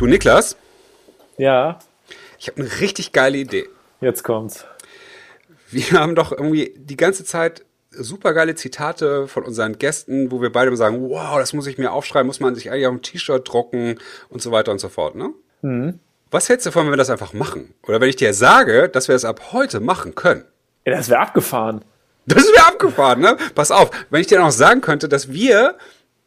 Du Niklas? Ja. Ich habe eine richtig geile Idee. Jetzt kommt's. Wir haben doch irgendwie die ganze Zeit super geile Zitate von unseren Gästen, wo wir beide sagen, wow, das muss ich mir aufschreiben, muss man sich eigentlich auf ein T-Shirt drucken und so weiter und so fort, ne? Mhm. Was hältst du davon, wenn wir das einfach machen? Oder wenn ich dir sage, dass wir das ab heute machen können? Ja, das wäre abgefahren. Das wäre abgefahren, ne? Pass auf, wenn ich dir noch sagen könnte, dass wir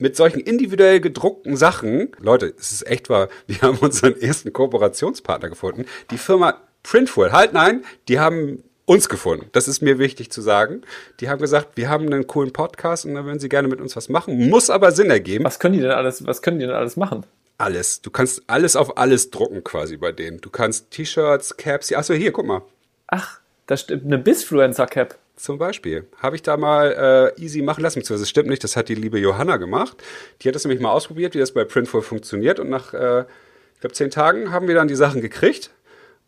mit solchen individuell gedruckten Sachen, Leute, es ist echt wahr, wir haben unseren ersten Kooperationspartner gefunden, die Firma Printful. Halt nein, die haben uns gefunden. Das ist mir wichtig zu sagen. Die haben gesagt, wir haben einen coolen Podcast und da würden sie gerne mit uns was machen. Muss aber Sinn ergeben. Was können die denn alles, was können die denn alles machen? Alles. Du kannst alles auf alles drucken quasi bei denen. Du kannst T-Shirts, Caps, achso, hier, guck mal. Ach, das stimmt, eine Bisfluencer-Cap. Zum Beispiel. Habe ich da mal äh, easy machen lassen, beziehungsweise das stimmt nicht, das hat die liebe Johanna gemacht. Die hat das nämlich mal ausprobiert, wie das bei Printful funktioniert und nach, äh, ich glaube, zehn Tagen haben wir dann die Sachen gekriegt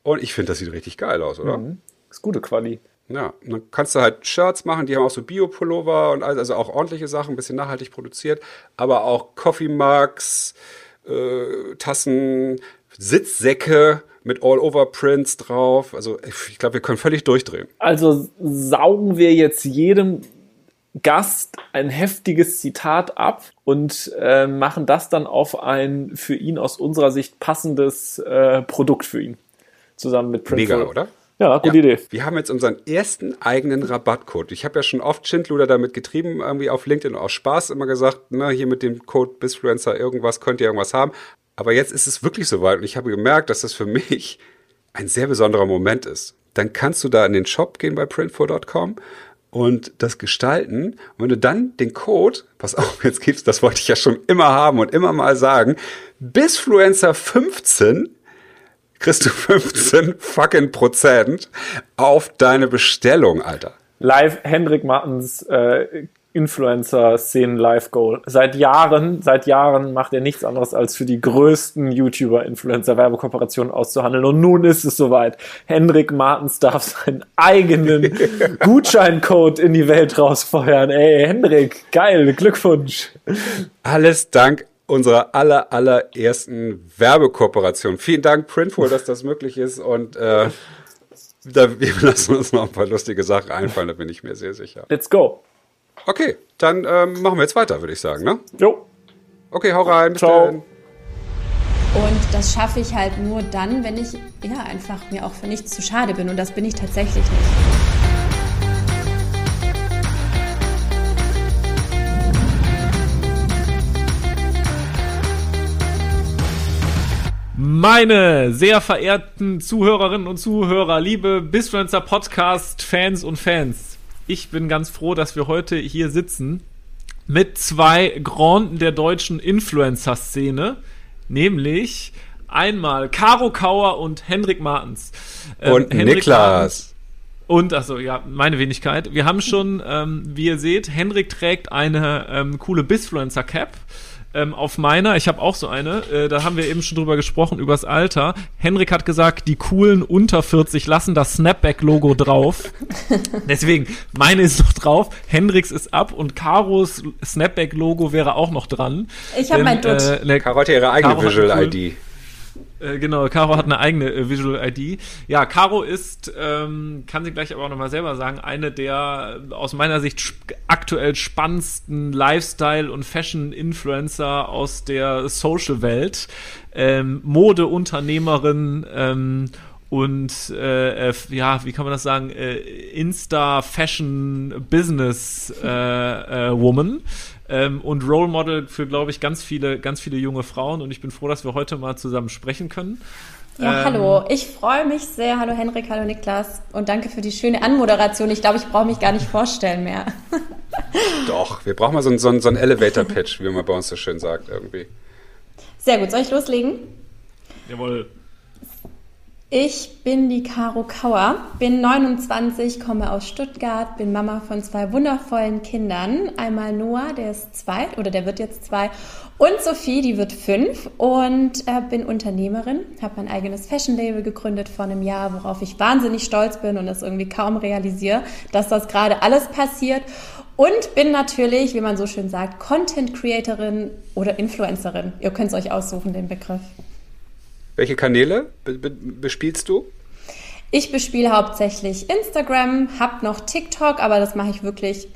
und ich finde, das sieht richtig geil aus, oder? Mhm. Ist gute Quali. Ja, und dann kannst du halt Shirts machen, die haben auch so Bio-Pullover und also auch ordentliche Sachen, ein bisschen nachhaltig produziert, aber auch Coffee Mugs, äh, Tassen, Sitzsäcke mit All-Over-Prints drauf. Also ich glaube, wir können völlig durchdrehen. Also saugen wir jetzt jedem Gast ein heftiges Zitat ab und äh, machen das dann auf ein für ihn aus unserer Sicht passendes äh, Produkt für ihn. Zusammen mit Printful. Mega, oder? Ja, gute ja. Idee. Wir haben jetzt unseren ersten eigenen Rabattcode. Ich habe ja schon oft Schindluder damit getrieben, irgendwie auf LinkedIn aus Spaß immer gesagt, na, hier mit dem Code Bisfluencer irgendwas könnt ihr irgendwas haben. Aber jetzt ist es wirklich soweit und ich habe gemerkt, dass das für mich ein sehr besonderer Moment ist. Dann kannst du da in den Shop gehen bei printful.com und das gestalten. Und wenn du dann den Code, pass auf, jetzt gibt's, das wollte ich ja schon immer haben und immer mal sagen, Bisfluencer 15 kriegst du 15 fucking Prozent auf deine Bestellung, Alter. Live Hendrik Martens äh, Influencer-Szenen Live-Goal. Seit Jahren, seit Jahren macht er nichts anderes, als für die größten YouTuber-Influencer-Werbekooperationen auszuhandeln. Und nun ist es soweit. Hendrik Martens darf seinen eigenen Gutscheincode in die Welt rausfeuern. Ey, Hendrik, geil, Glückwunsch. Alles dank unserer aller, allerersten Werbekooperation. Vielen Dank, Printful, dass das möglich ist und äh, da, wir lassen uns noch ein paar lustige Sachen einfallen, da bin ich mir sehr sicher. Let's go. Okay, dann ähm, machen wir jetzt weiter, würde ich sagen, ne? Jo. Okay, hau rein. Bis Ciao. Dann. Und das schaffe ich halt nur dann, wenn ich ja einfach mir auch für nichts zu schade bin. Und das bin ich tatsächlich nicht. Meine sehr verehrten Zuhörerinnen und Zuhörer, liebe Bisfluencer Podcast Fans und Fans, ich bin ganz froh, dass wir heute hier sitzen mit zwei Granden der deutschen Influencer-Szene, nämlich einmal Caro Kauer und Hendrik Martens. Ähm, und Hendrik Niklas. Martens und, also ja, meine Wenigkeit. Wir haben schon, ähm, wie ihr seht, Hendrik trägt eine ähm, coole Bisfluencer-Cap ähm, auf meiner, ich habe auch so eine, äh, da haben wir eben schon drüber gesprochen, übers Alter. Henrik hat gesagt, die coolen unter 40 lassen das Snapback-Logo drauf. Deswegen, meine ist noch drauf, Hendrix ist ab und Karos Snapback-Logo wäre auch noch dran. Ich habe mein Dutt. Äh, Caro hat ihre eigene Visual-ID. Äh, genau, Caro hat eine eigene äh, Visual ID. Ja, Caro ist, ähm, kann sie gleich aber auch nochmal selber sagen, eine der aus meiner Sicht sp aktuell spannendsten Lifestyle- und Fashion-Influencer aus der Social-Welt. Ähm, Modeunternehmerin ähm, und äh, äh, ja, wie kann man das sagen, äh, Äh, äh, ähm, und Role Model für, glaube ich, ganz viele, ganz viele junge Frauen. Und ich bin froh, dass wir heute mal zusammen sprechen können. Ja, ähm, hallo. Ich freue mich sehr. Hallo Henrik, hallo Niklas. Und danke für die schöne Anmoderation. Ich glaube, ich brauche mich gar nicht vorstellen mehr. Doch, wir brauchen mal so einen, so einen, so einen Elevator-Pitch, wie man bei uns so schön sagt, irgendwie. Sehr gut. Soll ich loslegen? Jawohl. Ich bin die Caro Kauer, bin 29, komme aus Stuttgart, bin Mama von zwei wundervollen Kindern. Einmal Noah, der ist zwei oder der wird jetzt zwei, und Sophie, die wird fünf und äh, bin Unternehmerin, habe mein eigenes Fashion Label gegründet vor einem Jahr, worauf ich wahnsinnig stolz bin und es irgendwie kaum realisiere, dass das gerade alles passiert. Und bin natürlich, wie man so schön sagt, Content Creatorin oder Influencerin. Ihr könnt es euch aussuchen, den Begriff. Welche Kanäle be be bespielst du? Ich bespiele hauptsächlich Instagram, hab noch TikTok, aber das mache ich wirklich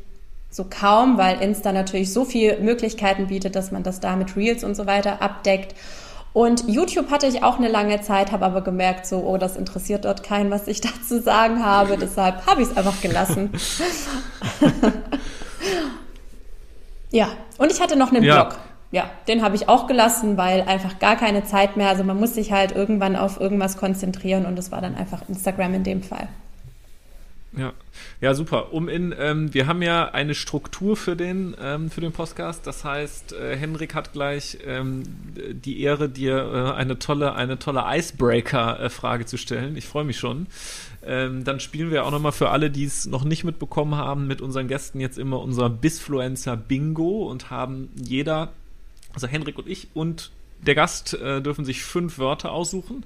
so kaum, weil Insta natürlich so viele Möglichkeiten bietet, dass man das da mit Reels und so weiter abdeckt. Und YouTube hatte ich auch eine lange Zeit, habe aber gemerkt, so, oh, das interessiert dort keinen, was ich da zu sagen habe. Deshalb habe ich es einfach gelassen. ja, und ich hatte noch einen ja. Blog. Ja, den habe ich auch gelassen, weil einfach gar keine Zeit mehr. Also man muss sich halt irgendwann auf irgendwas konzentrieren und das war dann einfach Instagram in dem Fall. Ja, ja, super. Um in, ähm, wir haben ja eine Struktur für den ähm, für den Podcast. Das heißt, äh, Henrik hat gleich ähm, die Ehre, dir äh, eine tolle eine tolle Icebreaker-Frage zu stellen. Ich freue mich schon. Ähm, dann spielen wir auch nochmal für alle, die es noch nicht mitbekommen haben, mit unseren Gästen jetzt immer unser Bisfluencer Bingo und haben jeder, also Henrik und ich und der Gast äh, dürfen sich fünf Wörter aussuchen.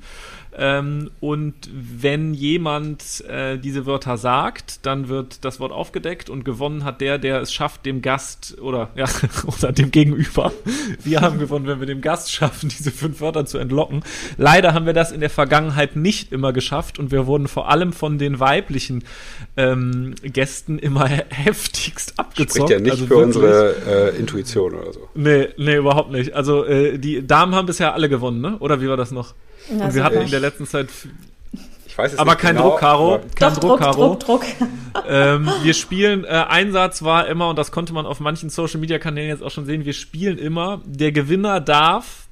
Ähm, und wenn jemand äh, diese Wörter sagt, dann wird das Wort aufgedeckt und gewonnen hat der, der es schafft, dem Gast oder ja, oder dem Gegenüber. Wir haben gewonnen, wenn wir dem Gast schaffen, diese fünf Wörter zu entlocken. Leider haben wir das in der Vergangenheit nicht immer geschafft und wir wurden vor allem von den weiblichen ähm, Gästen immer heftigst abgezockt. Spricht ja nicht also für wirklich, unsere äh, Intuition oder so. Nee, nee, überhaupt nicht. Also äh, die Damen haben bisher alle gewonnen, ne? Oder wie war das noch? Na, und wir hatten in der letzten Zeit. Ich weiß es aber nicht kein genau, Druck, Caro. Kein Doch, Druck, Caro. Druck, Druck. Ähm, wir spielen, äh, Einsatz war immer, und das konnte man auf manchen Social Media Kanälen jetzt auch schon sehen, wir spielen immer, der Gewinner darf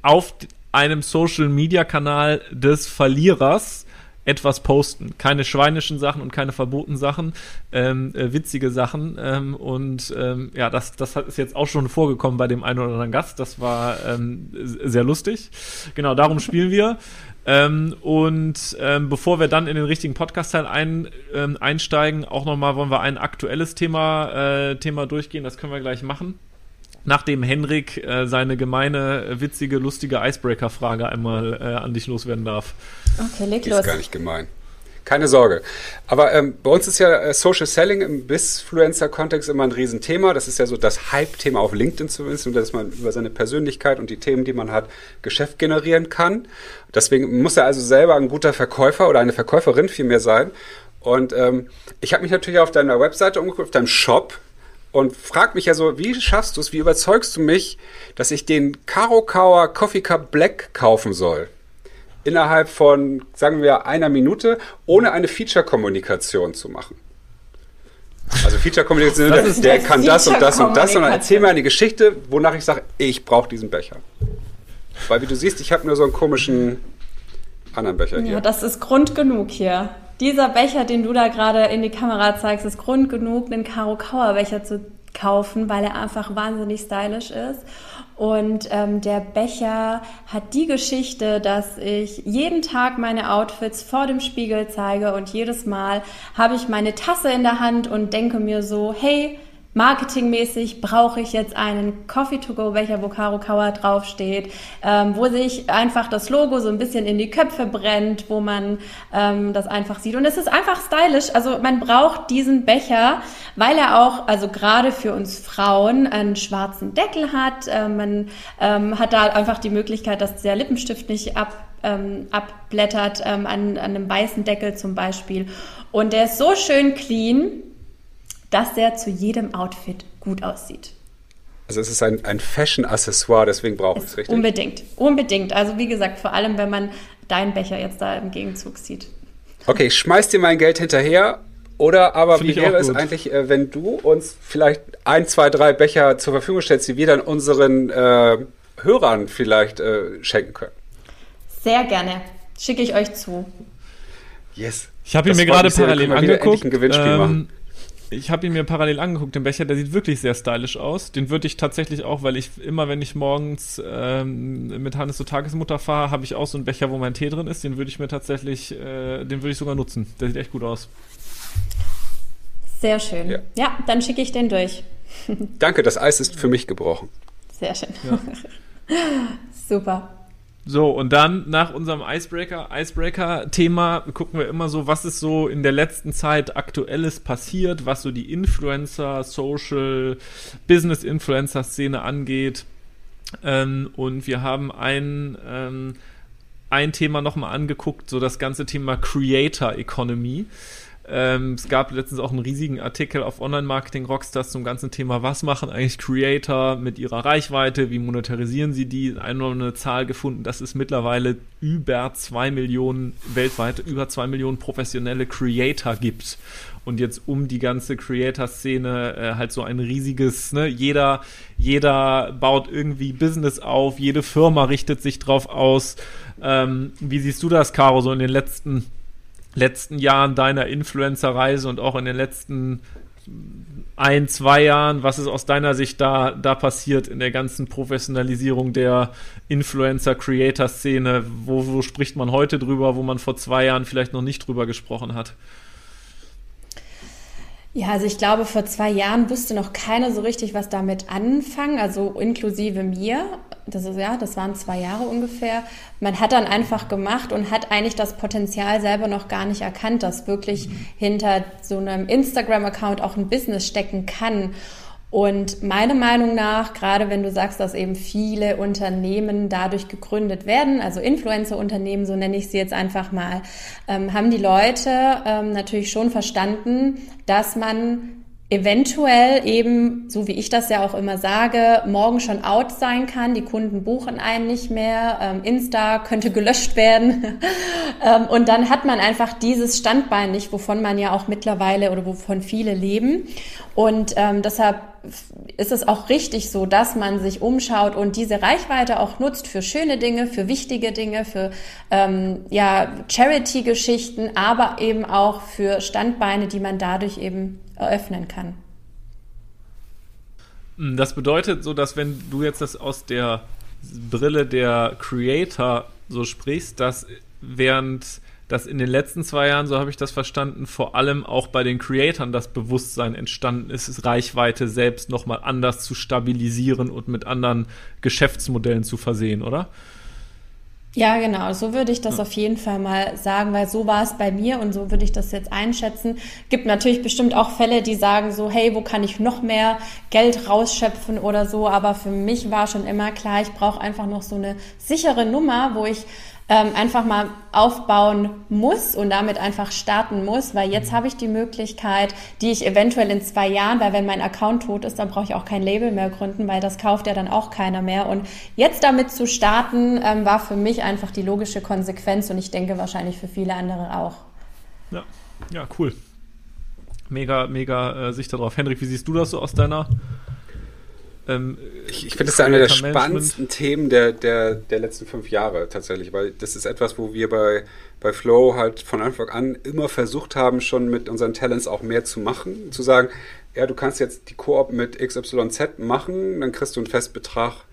auf einem Social Media Kanal des Verlierers etwas posten. Keine schweinischen Sachen und keine verbotenen Sachen, ähm, äh, witzige Sachen. Ähm, und ähm, ja, das, das ist jetzt auch schon vorgekommen bei dem einen oder anderen Gast. Das war ähm, sehr lustig. Genau, darum spielen wir. Ähm, und ähm, bevor wir dann in den richtigen Podcast-Teil ein, ähm, einsteigen, auch nochmal wollen wir ein aktuelles Thema, äh, Thema durchgehen. Das können wir gleich machen nachdem Henrik äh, seine gemeine, witzige, lustige Icebreaker-Frage einmal äh, an dich loswerden darf. Okay, leg los. ist gar nicht gemein. Keine Sorge. Aber ähm, bei uns ist ja äh, Social Selling im Bisfluencer-Kontext immer ein Riesenthema. Das ist ja so das Hype-Thema auf LinkedIn zumindest, dass man über seine Persönlichkeit und die Themen, die man hat, Geschäft generieren kann. Deswegen muss er also selber ein guter Verkäufer oder eine Verkäuferin vielmehr sein. Und ähm, ich habe mich natürlich auf deiner Webseite umgeguckt, auf deinem Shop und frag mich ja so, wie schaffst du es, wie überzeugst du mich, dass ich den Karo Kawa Coffee Cup Black kaufen soll? Innerhalb von, sagen wir, einer Minute, ohne eine Feature-Kommunikation zu machen. Also Feature-Kommunikation, der, der kann das und das und das, sondern erzähl mir eine Geschichte, wonach ich sage, ich brauche diesen Becher. Weil wie du siehst, ich habe nur so einen komischen anderen Becher hier. Ja, das ist Grund genug hier. Dieser Becher, den du da gerade in die Kamera zeigst, ist Grund genug, einen Karo Kauer Becher zu kaufen, weil er einfach wahnsinnig stylisch ist. Und ähm, der Becher hat die Geschichte, dass ich jeden Tag meine Outfits vor dem Spiegel zeige und jedes Mal habe ich meine Tasse in der Hand und denke mir so, hey, marketingmäßig brauche ich jetzt einen Coffee-to-go-Becher, wo Caro Kauer draufsteht, ähm, wo sich einfach das Logo so ein bisschen in die Köpfe brennt, wo man ähm, das einfach sieht. Und es ist einfach stylisch. Also man braucht diesen Becher, weil er auch, also gerade für uns Frauen, einen schwarzen Deckel hat. Äh, man ähm, hat da einfach die Möglichkeit, dass der Lippenstift nicht ab ähm, abblättert ähm, an, an einem weißen Deckel zum Beispiel. Und der ist so schön clean, dass der zu jedem Outfit gut aussieht. Also es ist ein, ein Fashion-Accessoire, deswegen braucht es richtig. Unbedingt, unbedingt. Also wie gesagt, vor allem, wenn man deinen Becher jetzt da im Gegenzug sieht. Okay, ich schmeiß dir mein Geld hinterher. Oder aber Find wie wäre es eigentlich, äh, wenn du uns vielleicht ein, zwei, drei Becher zur Verfügung stellst, die wir dann unseren äh, Hörern vielleicht äh, schenken können? Sehr gerne. Schicke ich euch zu. Yes. Ich habe ihn mir gerade parallel angeguckt. Ein Gewinnspiel ähm, machen ich habe ihn mir parallel angeguckt, den Becher, der sieht wirklich sehr stylisch aus. Den würde ich tatsächlich auch, weil ich immer, wenn ich morgens ähm, mit Hannes zur Tagesmutter fahre, habe ich auch so einen Becher, wo mein Tee drin ist. Den würde ich mir tatsächlich, äh, den würde ich sogar nutzen. Der sieht echt gut aus. Sehr schön. Ja, ja dann schicke ich den durch. Danke, das Eis ist für mich gebrochen. Sehr schön. Ja. Super. So, und dann nach unserem Icebreaker, Icebreaker-Thema gucken wir immer so, was ist so in der letzten Zeit Aktuelles passiert, was so die Influencer, Social, Business-Influencer-Szene angeht. Ähm, und wir haben ein, ähm, ein Thema nochmal angeguckt, so das ganze Thema Creator Economy. Ähm, es gab letztens auch einen riesigen Artikel auf Online-Marketing Rockstars zum ganzen Thema, was machen eigentlich Creator mit ihrer Reichweite, wie monetarisieren sie die? Eine Zahl gefunden, dass es mittlerweile über zwei Millionen weltweit, über zwei Millionen professionelle Creator gibt. Und jetzt um die ganze Creator-Szene äh, halt so ein riesiges, ne, jeder, jeder baut irgendwie Business auf, jede Firma richtet sich drauf aus. Ähm, wie siehst du das, Caro, so in den letzten letzten Jahren deiner Influencer-Reise und auch in den letzten ein, zwei Jahren, was ist aus deiner Sicht da, da passiert in der ganzen Professionalisierung der Influencer-Creator-Szene? Wo, wo spricht man heute drüber, wo man vor zwei Jahren vielleicht noch nicht drüber gesprochen hat? Ja, also ich glaube, vor zwei Jahren wusste noch keiner so richtig, was damit anfangen, also inklusive mir. Das ist ja, das waren zwei Jahre ungefähr. Man hat dann einfach gemacht und hat eigentlich das Potenzial selber noch gar nicht erkannt, dass wirklich hinter so einem Instagram-Account auch ein Business stecken kann. Und meiner Meinung nach, gerade wenn du sagst, dass eben viele Unternehmen dadurch gegründet werden, also Influencer-Unternehmen, so nenne ich sie jetzt einfach mal, ähm, haben die Leute ähm, natürlich schon verstanden, dass man eventuell eben, so wie ich das ja auch immer sage, morgen schon out sein kann. Die Kunden buchen einen nicht mehr. Ähm, Insta könnte gelöscht werden. ähm, und dann hat man einfach dieses Standbein nicht, wovon man ja auch mittlerweile oder wovon viele leben. Und ähm, deshalb ist es auch richtig so, dass man sich umschaut und diese Reichweite auch nutzt für schöne Dinge, für wichtige Dinge, für ähm, ja, Charity-Geschichten, aber eben auch für Standbeine, die man dadurch eben eröffnen kann. Hm, das bedeutet so, dass wenn du jetzt das aus der Brille der Creator so sprichst, dass während das in den letzten zwei Jahren, so habe ich das verstanden, vor allem auch bei den Creatoren das Bewusstsein entstanden ist, Reichweite selbst nochmal anders zu stabilisieren und mit anderen Geschäftsmodellen zu versehen, oder? Ja, genau. So würde ich das auf jeden Fall mal sagen, weil so war es bei mir und so würde ich das jetzt einschätzen. Gibt natürlich bestimmt auch Fälle, die sagen so, hey, wo kann ich noch mehr Geld rausschöpfen oder so. Aber für mich war schon immer klar, ich brauche einfach noch so eine sichere Nummer, wo ich ähm, einfach mal aufbauen muss und damit einfach starten muss, weil jetzt habe ich die Möglichkeit, die ich eventuell in zwei Jahren, weil wenn mein Account tot ist, dann brauche ich auch kein Label mehr gründen, weil das kauft ja dann auch keiner mehr. Und jetzt damit zu starten, ähm, war für mich einfach die logische Konsequenz und ich denke wahrscheinlich für viele andere auch. Ja, ja, cool. Mega, mega äh, Sicht darauf. Henrik, wie siehst du das so aus deiner ähm, ich, ich finde, das ist einer der spannendsten Themen der, der, der letzten fünf Jahre tatsächlich, weil das ist etwas, wo wir bei, bei Flow halt von Anfang an immer versucht haben, schon mit unseren Talents auch mehr zu machen. Zu sagen, ja, du kannst jetzt die Koop mit XYZ machen, dann kriegst du einen Festbetrag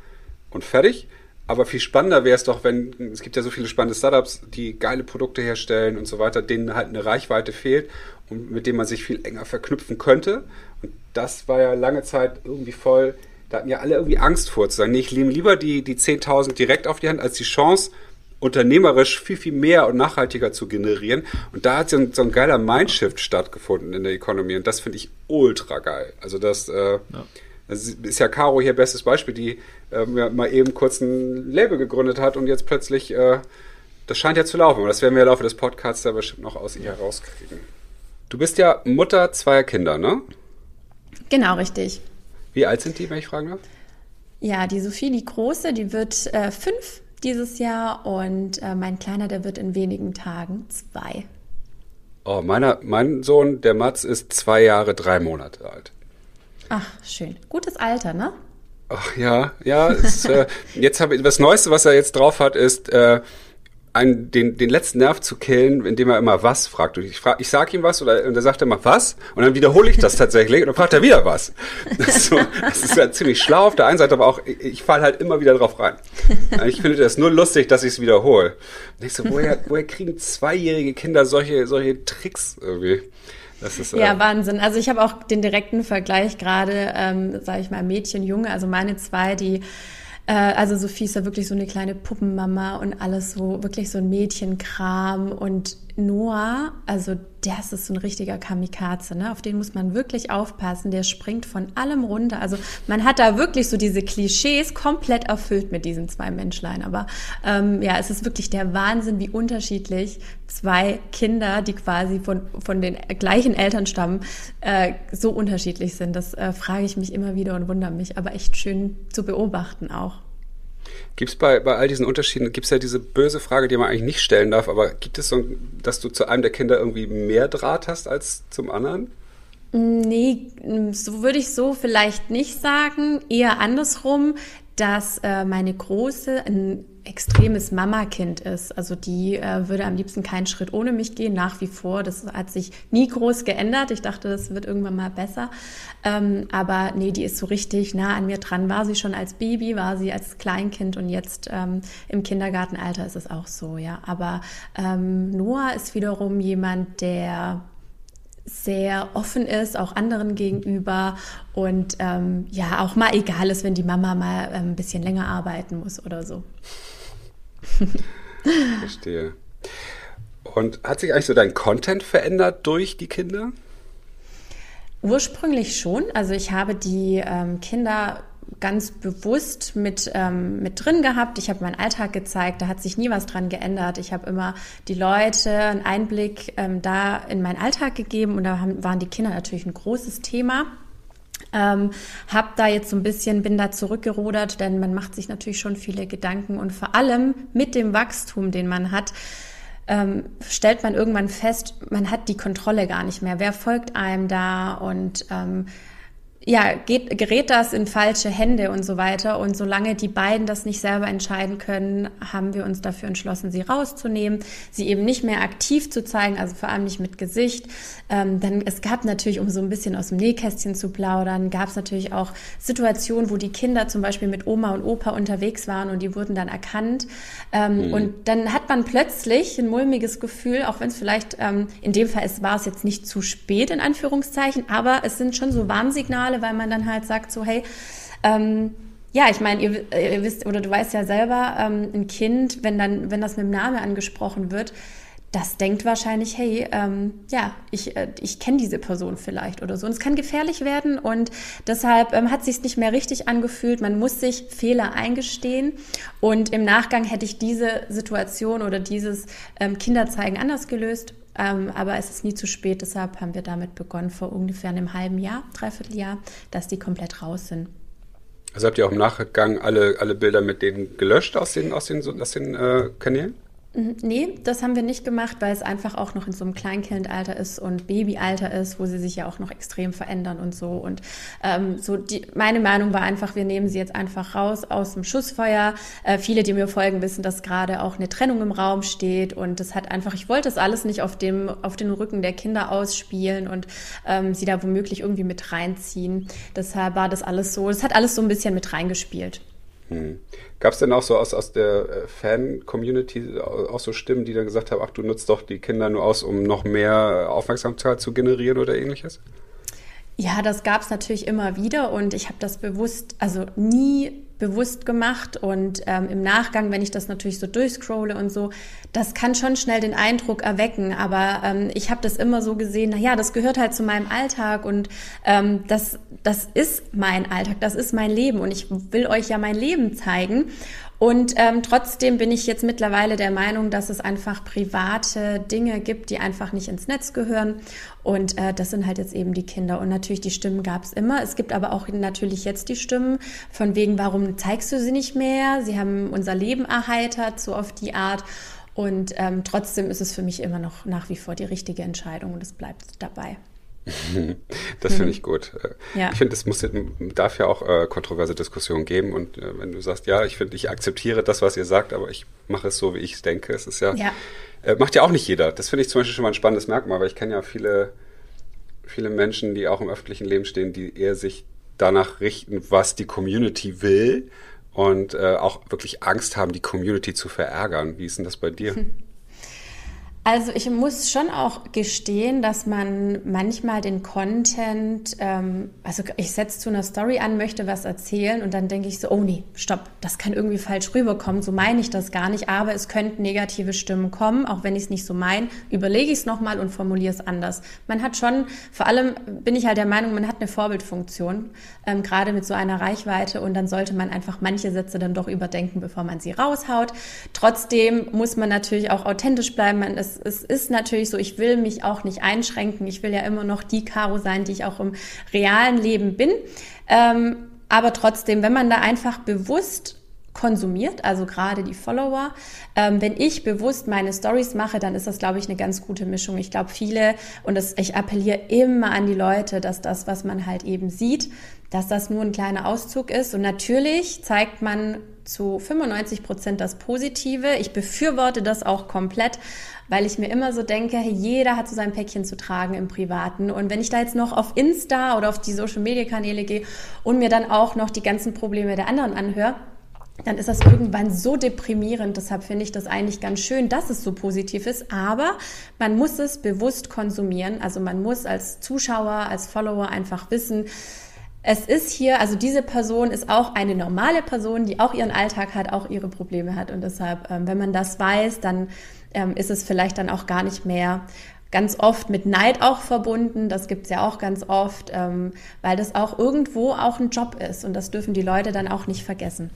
und fertig. Aber viel spannender wäre es doch, wenn, es gibt ja so viele spannende Startups, die geile Produkte herstellen und so weiter, denen halt eine Reichweite fehlt und mit denen man sich viel enger verknüpfen könnte. Und das war ja lange Zeit irgendwie voll da hatten ja alle irgendwie Angst vor zu sagen, nee, ich nehme lieber die, die 10.000 direkt auf die Hand, als die Chance, unternehmerisch viel, viel mehr und nachhaltiger zu generieren. Und da hat so ein, so ein geiler Mindshift stattgefunden in der Economy. Und das finde ich ultra geil. Also das, äh, ja. das ist ja Caro hier bestes Beispiel, die äh, mal eben kurz ein Label gegründet hat und jetzt plötzlich, äh, das scheint ja zu laufen. Und das werden wir im Laufe des Podcasts da bestimmt noch aus ihr herauskriegen. Du bist ja Mutter zweier Kinder, ne? Genau, richtig. Wie alt sind die, wenn ich fragen darf? Ja, die Sophie, die Große, die wird äh, fünf dieses Jahr und äh, mein Kleiner, der wird in wenigen Tagen zwei. Oh, meiner, mein Sohn, der Mats, ist zwei Jahre, drei Monate alt. Ach, schön. Gutes Alter, ne? Ach ja, ja. Ist, äh, jetzt habe ich das Neueste, was er jetzt drauf hat, ist äh, einen, den, den letzten Nerv zu killen, indem er immer was fragt. Ich, frag, ich sag ihm was oder und er sagt immer was und dann wiederhole ich das tatsächlich und dann fragt er wieder was. Das ist, so, das ist ja ziemlich schlau auf der einen Seite, aber auch ich, ich falle halt immer wieder drauf rein. Ich finde das nur lustig, dass ich es wiederhole. Und ich so, woher, woher kriegen zweijährige Kinder solche, solche Tricks irgendwie? Ist, äh ja, Wahnsinn. Also ich habe auch den direkten Vergleich gerade, ähm, sage ich mal, Mädchen, Junge. Also meine zwei, die äh, also Sophie ist ja wirklich so eine kleine Puppenmama und alles so, wirklich so ein Mädchenkram und Noah, also das ist so ein richtiger Kamikaze, ne? Auf den muss man wirklich aufpassen. Der springt von allem runter. Also man hat da wirklich so diese Klischees komplett erfüllt mit diesen zwei Menschlein. Aber ähm, ja, es ist wirklich der Wahnsinn, wie unterschiedlich zwei Kinder, die quasi von, von den gleichen Eltern stammen, äh, so unterschiedlich sind. Das äh, frage ich mich immer wieder und wundere mich. Aber echt schön zu beobachten auch. Gibt es bei, bei all diesen Unterschieden, gibt es ja diese böse Frage, die man eigentlich nicht stellen darf, aber gibt es so, dass du zu einem der Kinder irgendwie mehr Draht hast als zum anderen? Nee, so würde ich so vielleicht nicht sagen. Eher andersrum, dass äh, meine Große ein extremes Mama-Kind ist. Also die äh, würde am liebsten keinen Schritt ohne mich gehen, nach wie vor. Das hat sich nie groß geändert. Ich dachte, das wird irgendwann mal besser. Ähm, aber nee, die ist so richtig nah an mir dran. War sie schon als Baby, war sie als Kleinkind und jetzt ähm, im Kindergartenalter ist es auch so, ja. Aber ähm, Noah ist wiederum jemand, der sehr offen ist, auch anderen gegenüber und ähm, ja, auch mal egal ist, wenn die Mama mal ähm, ein bisschen länger arbeiten muss oder so. Verstehe. Und hat sich eigentlich so dein Content verändert durch die Kinder? Ursprünglich schon. Also ich habe die ähm, Kinder ganz bewusst mit, ähm, mit drin gehabt. Ich habe meinen Alltag gezeigt, da hat sich nie was dran geändert. Ich habe immer die Leute einen Einblick ähm, da in meinen Alltag gegeben und da haben, waren die Kinder natürlich ein großes Thema. Ähm, hab da jetzt so ein bisschen, bin da zurückgerudert, denn man macht sich natürlich schon viele Gedanken und vor allem mit dem Wachstum, den man hat, ähm, stellt man irgendwann fest, man hat die Kontrolle gar nicht mehr. Wer folgt einem da und ähm, ja, geht, gerät das in falsche Hände und so weiter. Und solange die beiden das nicht selber entscheiden können, haben wir uns dafür entschlossen, sie rauszunehmen, sie eben nicht mehr aktiv zu zeigen, also vor allem nicht mit Gesicht. Ähm, dann, es gab natürlich, um so ein bisschen aus dem Nähkästchen zu plaudern, gab es natürlich auch Situationen, wo die Kinder zum Beispiel mit Oma und Opa unterwegs waren und die wurden dann erkannt. Ähm, mhm. Und dann hat man plötzlich ein mulmiges Gefühl, auch wenn es vielleicht ähm, in dem Fall ist, war es jetzt nicht zu spät in Anführungszeichen, aber es sind schon so Warnsignale, Signale, weil man dann halt sagt so, hey, ähm, ja, ich meine, ihr, ihr, wisst oder du weißt ja selber, ähm, ein Kind, wenn dann, wenn das mit dem Namen angesprochen wird, das denkt wahrscheinlich, hey, ähm, ja, ich, äh, ich kenne diese Person vielleicht oder so. Und es kann gefährlich werden und deshalb ähm, hat sich nicht mehr richtig angefühlt. Man muss sich Fehler eingestehen und im Nachgang hätte ich diese Situation oder dieses ähm, Kinderzeigen anders gelöst. Ähm, aber es ist nie zu spät, deshalb haben wir damit begonnen vor ungefähr einem halben Jahr, dreiviertel Jahr, dass die komplett raus sind. Also habt ihr auch im Nachgang alle, alle Bilder mit denen gelöscht aus den, aus den, aus den äh, Kanälen? Mhm. Nee, das haben wir nicht gemacht, weil es einfach auch noch in so einem Kleinkindalter ist und Babyalter ist, wo sie sich ja auch noch extrem verändern und so. Und ähm, so die, meine Meinung war einfach, wir nehmen sie jetzt einfach raus aus dem Schussfeuer. Äh, viele, die mir folgen, wissen, dass gerade auch eine Trennung im Raum steht und das hat einfach, ich wollte das alles nicht auf dem auf den Rücken der Kinder ausspielen und ähm, sie da womöglich irgendwie mit reinziehen. Deshalb war das alles so, es hat alles so ein bisschen mit reingespielt. Hm. Gab es denn auch so aus, aus der äh, Fan-Community auch so Stimmen, die dann gesagt haben, ach, du nutzt doch die Kinder nur aus, um noch mehr Aufmerksamkeit zu generieren oder ähnliches? Ja, das gab es natürlich immer wieder und ich habe das bewusst, also nie bewusst gemacht und ähm, im Nachgang, wenn ich das natürlich so durchscrolle und so, das kann schon schnell den Eindruck erwecken, aber ähm, ich habe das immer so gesehen, na ja, das gehört halt zu meinem Alltag und ähm, das, das ist mein Alltag, das ist mein Leben und ich will euch ja mein Leben zeigen und ähm, trotzdem bin ich jetzt mittlerweile der Meinung, dass es einfach private Dinge gibt, die einfach nicht ins Netz gehören. Und äh, das sind halt jetzt eben die Kinder. Und natürlich die Stimmen gab es immer. Es gibt aber auch natürlich jetzt die Stimmen von wegen, warum zeigst du sie nicht mehr? Sie haben unser Leben erheitert, so auf die Art. Und ähm, trotzdem ist es für mich immer noch nach wie vor die richtige Entscheidung und es bleibt dabei. Das finde ich gut. Äh, ja. Ich finde, es muss, darf ja auch äh, kontroverse Diskussionen geben. Und äh, wenn du sagst, ja, ich finde, ich akzeptiere das, was ihr sagt, aber ich mache es so, wie ich es denke, es ist ja, ja. Äh, macht ja auch nicht jeder. Das finde ich zum Beispiel schon mal ein spannendes Merkmal, weil ich kenne ja viele, viele Menschen, die auch im öffentlichen Leben stehen, die eher sich danach richten, was die Community will und äh, auch wirklich Angst haben, die Community zu verärgern. Wie ist denn das bei dir? Also ich muss schon auch gestehen, dass man manchmal den Content, ähm, also ich setze zu einer Story an, möchte was erzählen und dann denke ich so, oh nee, stopp, das kann irgendwie falsch rüberkommen, so meine ich das gar nicht, aber es könnten negative Stimmen kommen, auch wenn ich es nicht so meine, überlege ich es nochmal und formuliere es anders. Man hat schon, vor allem bin ich halt der Meinung, man hat eine Vorbildfunktion, ähm, gerade mit so einer Reichweite und dann sollte man einfach manche Sätze dann doch überdenken, bevor man sie raushaut. Trotzdem muss man natürlich auch authentisch bleiben, man ist es, ist natürlich so, ich will mich auch nicht einschränken. Ich will ja immer noch die Caro sein, die ich auch im realen Leben bin. Ähm, aber trotzdem, wenn man da einfach bewusst konsumiert, also gerade die Follower. Ähm, wenn ich bewusst meine Stories mache, dann ist das, glaube ich, eine ganz gute Mischung. Ich glaube, viele, und das, ich appelliere immer an die Leute, dass das, was man halt eben sieht, dass das nur ein kleiner Auszug ist. Und natürlich zeigt man zu 95 Prozent das Positive. Ich befürworte das auch komplett, weil ich mir immer so denke, jeder hat so sein Päckchen zu tragen im Privaten. Und wenn ich da jetzt noch auf Insta oder auf die Social-Media-Kanäle gehe und mir dann auch noch die ganzen Probleme der anderen anhöre, dann ist das irgendwann so deprimierend. Deshalb finde ich das eigentlich ganz schön, dass es so positiv ist. Aber man muss es bewusst konsumieren. Also man muss als Zuschauer, als Follower einfach wissen, es ist hier, also diese Person ist auch eine normale Person, die auch ihren Alltag hat, auch ihre Probleme hat. Und deshalb, ähm, wenn man das weiß, dann ähm, ist es vielleicht dann auch gar nicht mehr ganz oft mit Neid auch verbunden. Das gibt's ja auch ganz oft, ähm, weil das auch irgendwo auch ein Job ist. Und das dürfen die Leute dann auch nicht vergessen.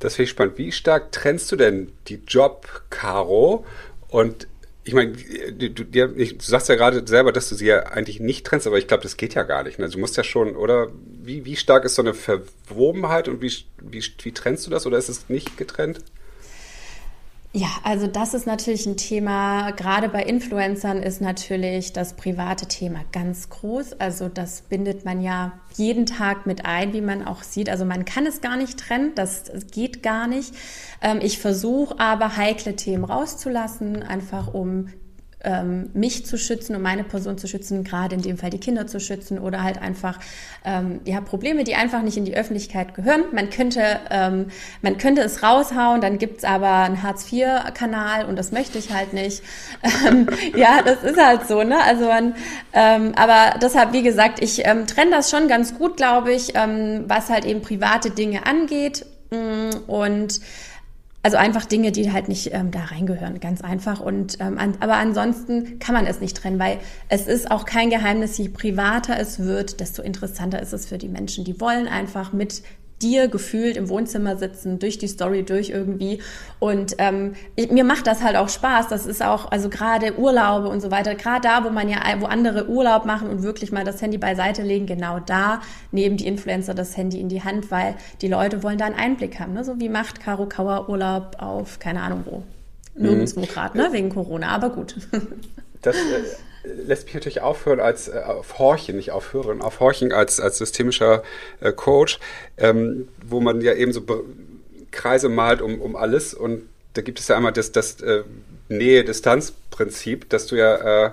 Das finde ich spannend. Wie stark trennst du denn die Job-Caro und ich meine, du, du, du, sagst ja gerade selber, dass du sie ja eigentlich nicht trennst, aber ich glaube, das geht ja gar nicht. Ne? Du musst ja schon, oder wie, wie stark ist so eine Verwobenheit und wie, wie, wie trennst du das oder ist es nicht getrennt? Ja, also das ist natürlich ein Thema, gerade bei Influencern ist natürlich das private Thema ganz groß. Also das bindet man ja jeden Tag mit ein, wie man auch sieht. Also man kann es gar nicht trennen, das geht gar nicht. Ähm, ich versuche aber heikle Themen rauszulassen, einfach um ähm, mich zu schützen, um meine Person zu schützen, gerade in dem Fall die Kinder zu schützen oder halt einfach ähm, ja Probleme, die einfach nicht in die Öffentlichkeit gehören. Man könnte ähm, man könnte es raushauen, dann gibt's aber einen Hartz IV Kanal und das möchte ich halt nicht. Ähm, ja, das ist halt so, ne? Also man, ähm, aber deshalb wie gesagt, ich ähm, trenne das schon ganz gut, glaube ich, ähm, was halt eben private Dinge angeht mm, und also einfach Dinge, die halt nicht ähm, da reingehören, ganz einfach. Und ähm, an, aber ansonsten kann man es nicht trennen, weil es ist auch kein Geheimnis, je privater es wird, desto interessanter ist es für die Menschen. Die wollen einfach mit dir gefühlt im Wohnzimmer sitzen, durch die Story durch irgendwie. Und ähm, ich, mir macht das halt auch Spaß. Das ist auch, also gerade Urlaube und so weiter, gerade da, wo man ja, wo andere Urlaub machen und wirklich mal das Handy beiseite legen, genau da nehmen die Influencer das Handy in die Hand, weil die Leute wollen da einen Einblick haben. Ne? So wie macht Caro Kauer Urlaub auf, keine Ahnung wo. Nirgendwo mhm. gerade, ne? wegen Corona, aber gut. Das, äh, lässt mich natürlich aufhören als äh, auf Horchen, nicht aufhören, auf Horchen als, als systemischer äh, Coach, ähm, wo man ja eben so Kreise malt um, um alles. Und da gibt es ja einmal das, das äh, Nähe-Distanz-Prinzip, dass du ja äh,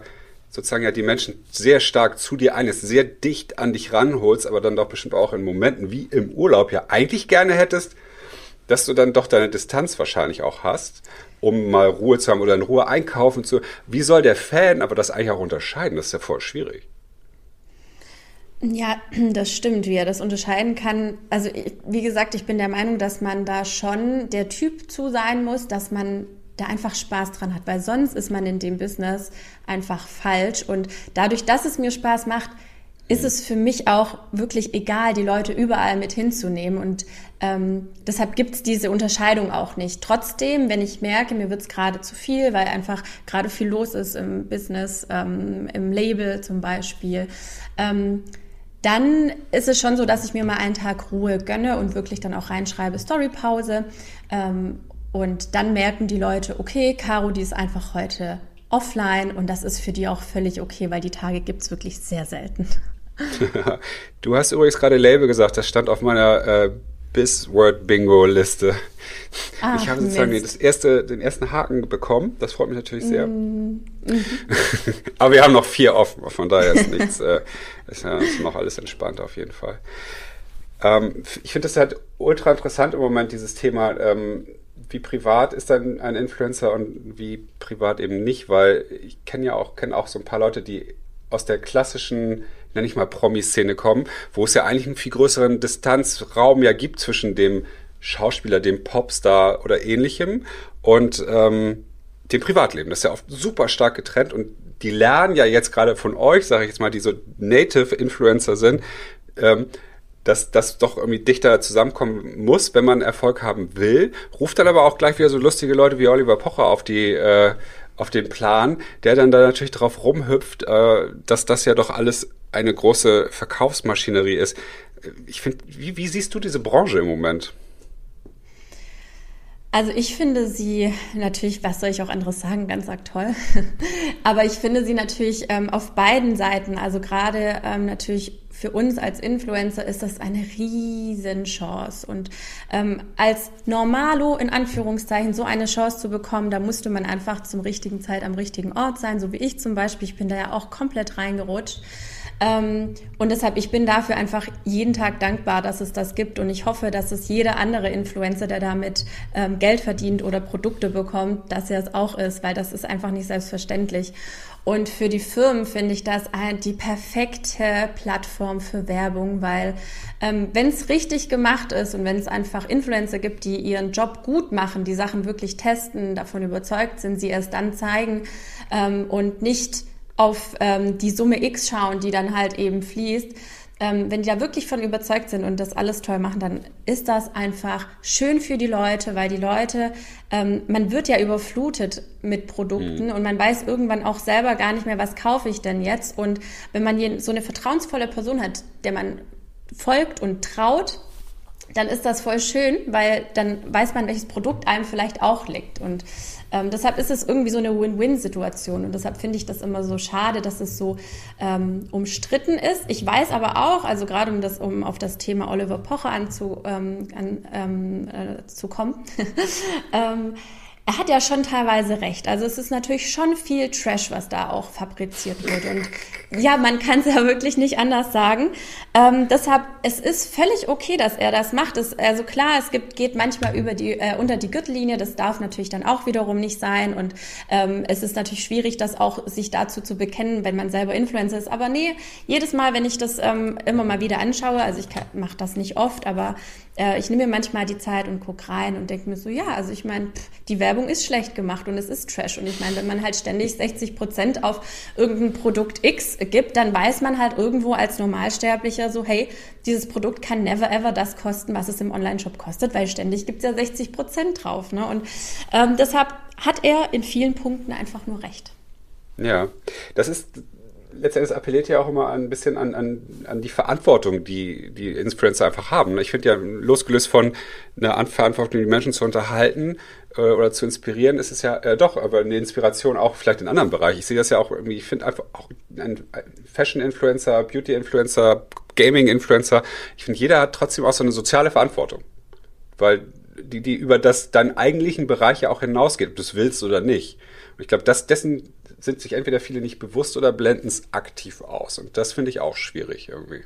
sozusagen ja die Menschen sehr stark zu dir einlässt, sehr dicht an dich ranholst, aber dann doch bestimmt auch in Momenten wie im Urlaub ja eigentlich gerne hättest, dass du dann doch deine Distanz wahrscheinlich auch hast um mal Ruhe zu haben oder in Ruhe einkaufen zu. Wie soll der Fan aber das eigentlich auch unterscheiden? Das ist ja voll schwierig. Ja, das stimmt, wie er das unterscheiden kann. Also wie gesagt, ich bin der Meinung, dass man da schon der Typ zu sein muss, dass man da einfach Spaß dran hat, weil sonst ist man in dem Business einfach falsch. Und dadurch, dass es mir Spaß macht, ist es für mich auch wirklich egal, die Leute überall mit hinzunehmen. Und ähm, deshalb gibt es diese Unterscheidung auch nicht. Trotzdem, wenn ich merke, mir wird es gerade zu viel, weil einfach gerade viel los ist im Business, ähm, im Label zum Beispiel, ähm, dann ist es schon so, dass ich mir mal einen Tag Ruhe gönne und wirklich dann auch reinschreibe Storypause. Ähm, und dann merken die Leute, okay, Caro, die ist einfach heute offline und das ist für die auch völlig okay, weil die Tage gibt es wirklich sehr selten. du hast übrigens gerade Label gesagt, das stand auf meiner äh, Bizword-Bingo-Liste. Ich habe sozusagen das erste, den ersten Haken bekommen. Das freut mich natürlich sehr. -hmm. Aber wir haben noch vier offen, von daher ist nichts, äh, ist ja ist noch alles entspannt auf jeden Fall. Ähm, ich finde das halt ultra interessant im Moment, dieses Thema. Ähm, wie privat ist dann ein Influencer und wie privat eben nicht? Weil ich kenne ja auch, kenne auch so ein paar Leute, die aus der klassischen, nenne ich mal Promi-Szene kommen, wo es ja eigentlich einen viel größeren Distanzraum ja gibt zwischen dem Schauspieler, dem Popstar oder ähnlichem und ähm, dem Privatleben. Das ist ja oft super stark getrennt und die lernen ja jetzt gerade von euch, sage ich jetzt mal, die so Native Influencer sind, ähm, dass das doch irgendwie dichter zusammenkommen muss, wenn man Erfolg haben will. Ruft dann aber auch gleich wieder so lustige Leute wie Oliver Pocher auf die äh, auf den Plan, der dann da natürlich drauf rumhüpft, äh, dass das ja doch alles eine große Verkaufsmaschinerie ist. Ich finde, wie, wie siehst du diese Branche im Moment? Also ich finde sie natürlich, was soll ich auch anderes sagen, ganz arg toll. Aber ich finde sie natürlich ähm, auf beiden Seiten, also gerade ähm, natürlich für uns als Influencer ist das eine Riesenchance. Und ähm, als Normalo in Anführungszeichen so eine Chance zu bekommen, da musste man einfach zum richtigen Zeit am richtigen Ort sein, so wie ich zum Beispiel. Ich bin da ja auch komplett reingerutscht. Ähm, und deshalb, ich bin dafür einfach jeden Tag dankbar, dass es das gibt. Und ich hoffe, dass es jeder andere Influencer, der damit ähm, Geld verdient oder Produkte bekommt, dass er es auch ist, weil das ist einfach nicht selbstverständlich. Und für die Firmen finde ich das die perfekte Plattform für Werbung, weil ähm, wenn es richtig gemacht ist und wenn es einfach Influencer gibt, die ihren Job gut machen, die Sachen wirklich testen, davon überzeugt sind, sie erst dann zeigen ähm, und nicht auf ähm, die Summe X schauen, die dann halt eben fließt, ähm, wenn die da wirklich von überzeugt sind und das alles toll machen, dann ist das einfach schön für die Leute, weil die Leute, ähm, man wird ja überflutet mit Produkten mhm. und man weiß irgendwann auch selber gar nicht mehr, was kaufe ich denn jetzt. Und wenn man so eine vertrauensvolle Person hat, der man folgt und traut, dann ist das voll schön, weil dann weiß man, welches Produkt einem vielleicht auch liegt. Und ähm, deshalb ist es irgendwie so eine Win-Win-Situation. Und deshalb finde ich das immer so schade, dass es so ähm, umstritten ist. Ich weiß aber auch, also gerade um das, um auf das Thema Oliver Pocher anzu, ähm, an, ähm, äh, zu kommen, ähm, er hat ja schon teilweise recht. Also es ist natürlich schon viel Trash, was da auch fabriziert wird. Und ja, man kann es ja wirklich nicht anders sagen. Ähm, deshalb, es ist völlig okay, dass er das macht. Es, also klar, es gibt, geht manchmal über die, äh, unter die Gürtellinie. Das darf natürlich dann auch wiederum nicht sein. Und ähm, es ist natürlich schwierig, das auch sich dazu zu bekennen, wenn man selber Influencer ist. Aber nee, jedes Mal, wenn ich das ähm, immer mal wieder anschaue, also ich mache das nicht oft, aber äh, ich nehme mir manchmal die Zeit und gucke rein und denke mir so, ja, also ich meine, die Werbung ist schlecht gemacht und es ist Trash. Und ich meine, wenn man halt ständig 60 Prozent auf irgendein Produkt X gibt, dann weiß man halt irgendwo als Normalsterblicher so, hey, dieses Produkt kann never ever das kosten, was es im Online-Shop kostet, weil ständig gibt's ja 60 Prozent drauf. Ne? Und ähm, deshalb hat er in vielen Punkten einfach nur recht. Ja, das ist letztendlich appelliert ja auch immer ein bisschen an, an, an die Verantwortung, die die Influencer einfach haben. Ich finde ja, losgelöst von einer Verantwortung, die Menschen zu unterhalten äh, oder zu inspirieren, ist es ja äh, doch aber eine Inspiration auch vielleicht in anderen Bereichen. Ich sehe das ja auch irgendwie, ich finde einfach auch ein, Fashion-Influencer, Beauty-Influencer, Gaming-Influencer, ich finde, jeder hat trotzdem auch so eine soziale Verantwortung. Weil die, die über das deinen eigentlichen Bereich ja auch hinausgeht, ob du es willst oder nicht. Und ich glaube, dessen sind sich entweder viele nicht bewusst oder blenden es aktiv aus. Und das finde ich auch schwierig irgendwie.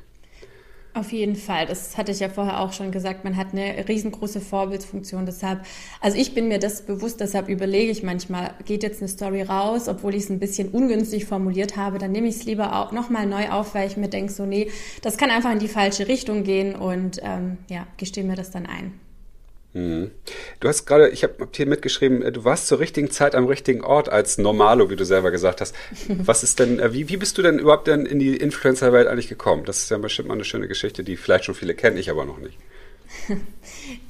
Auf jeden Fall. Das hatte ich ja vorher auch schon gesagt. Man hat eine riesengroße Vorbildsfunktion. Deshalb, also ich bin mir das bewusst, deshalb überlege ich manchmal, geht jetzt eine Story raus, obwohl ich es ein bisschen ungünstig formuliert habe, dann nehme ich es lieber auch nochmal neu auf, weil ich mir denke, so, nee, das kann einfach in die falsche Richtung gehen und ähm, ja, gestehe mir das dann ein. Mhm. Du hast gerade, ich habe hier mitgeschrieben, äh, du warst zur richtigen Zeit am richtigen Ort als Normalo, wie du selber gesagt hast. Was ist denn, äh, wie, wie bist du denn überhaupt denn in die Influencer-Welt eigentlich gekommen? Das ist ja bestimmt mal eine schöne Geschichte, die vielleicht schon viele kennen, ich aber noch nicht.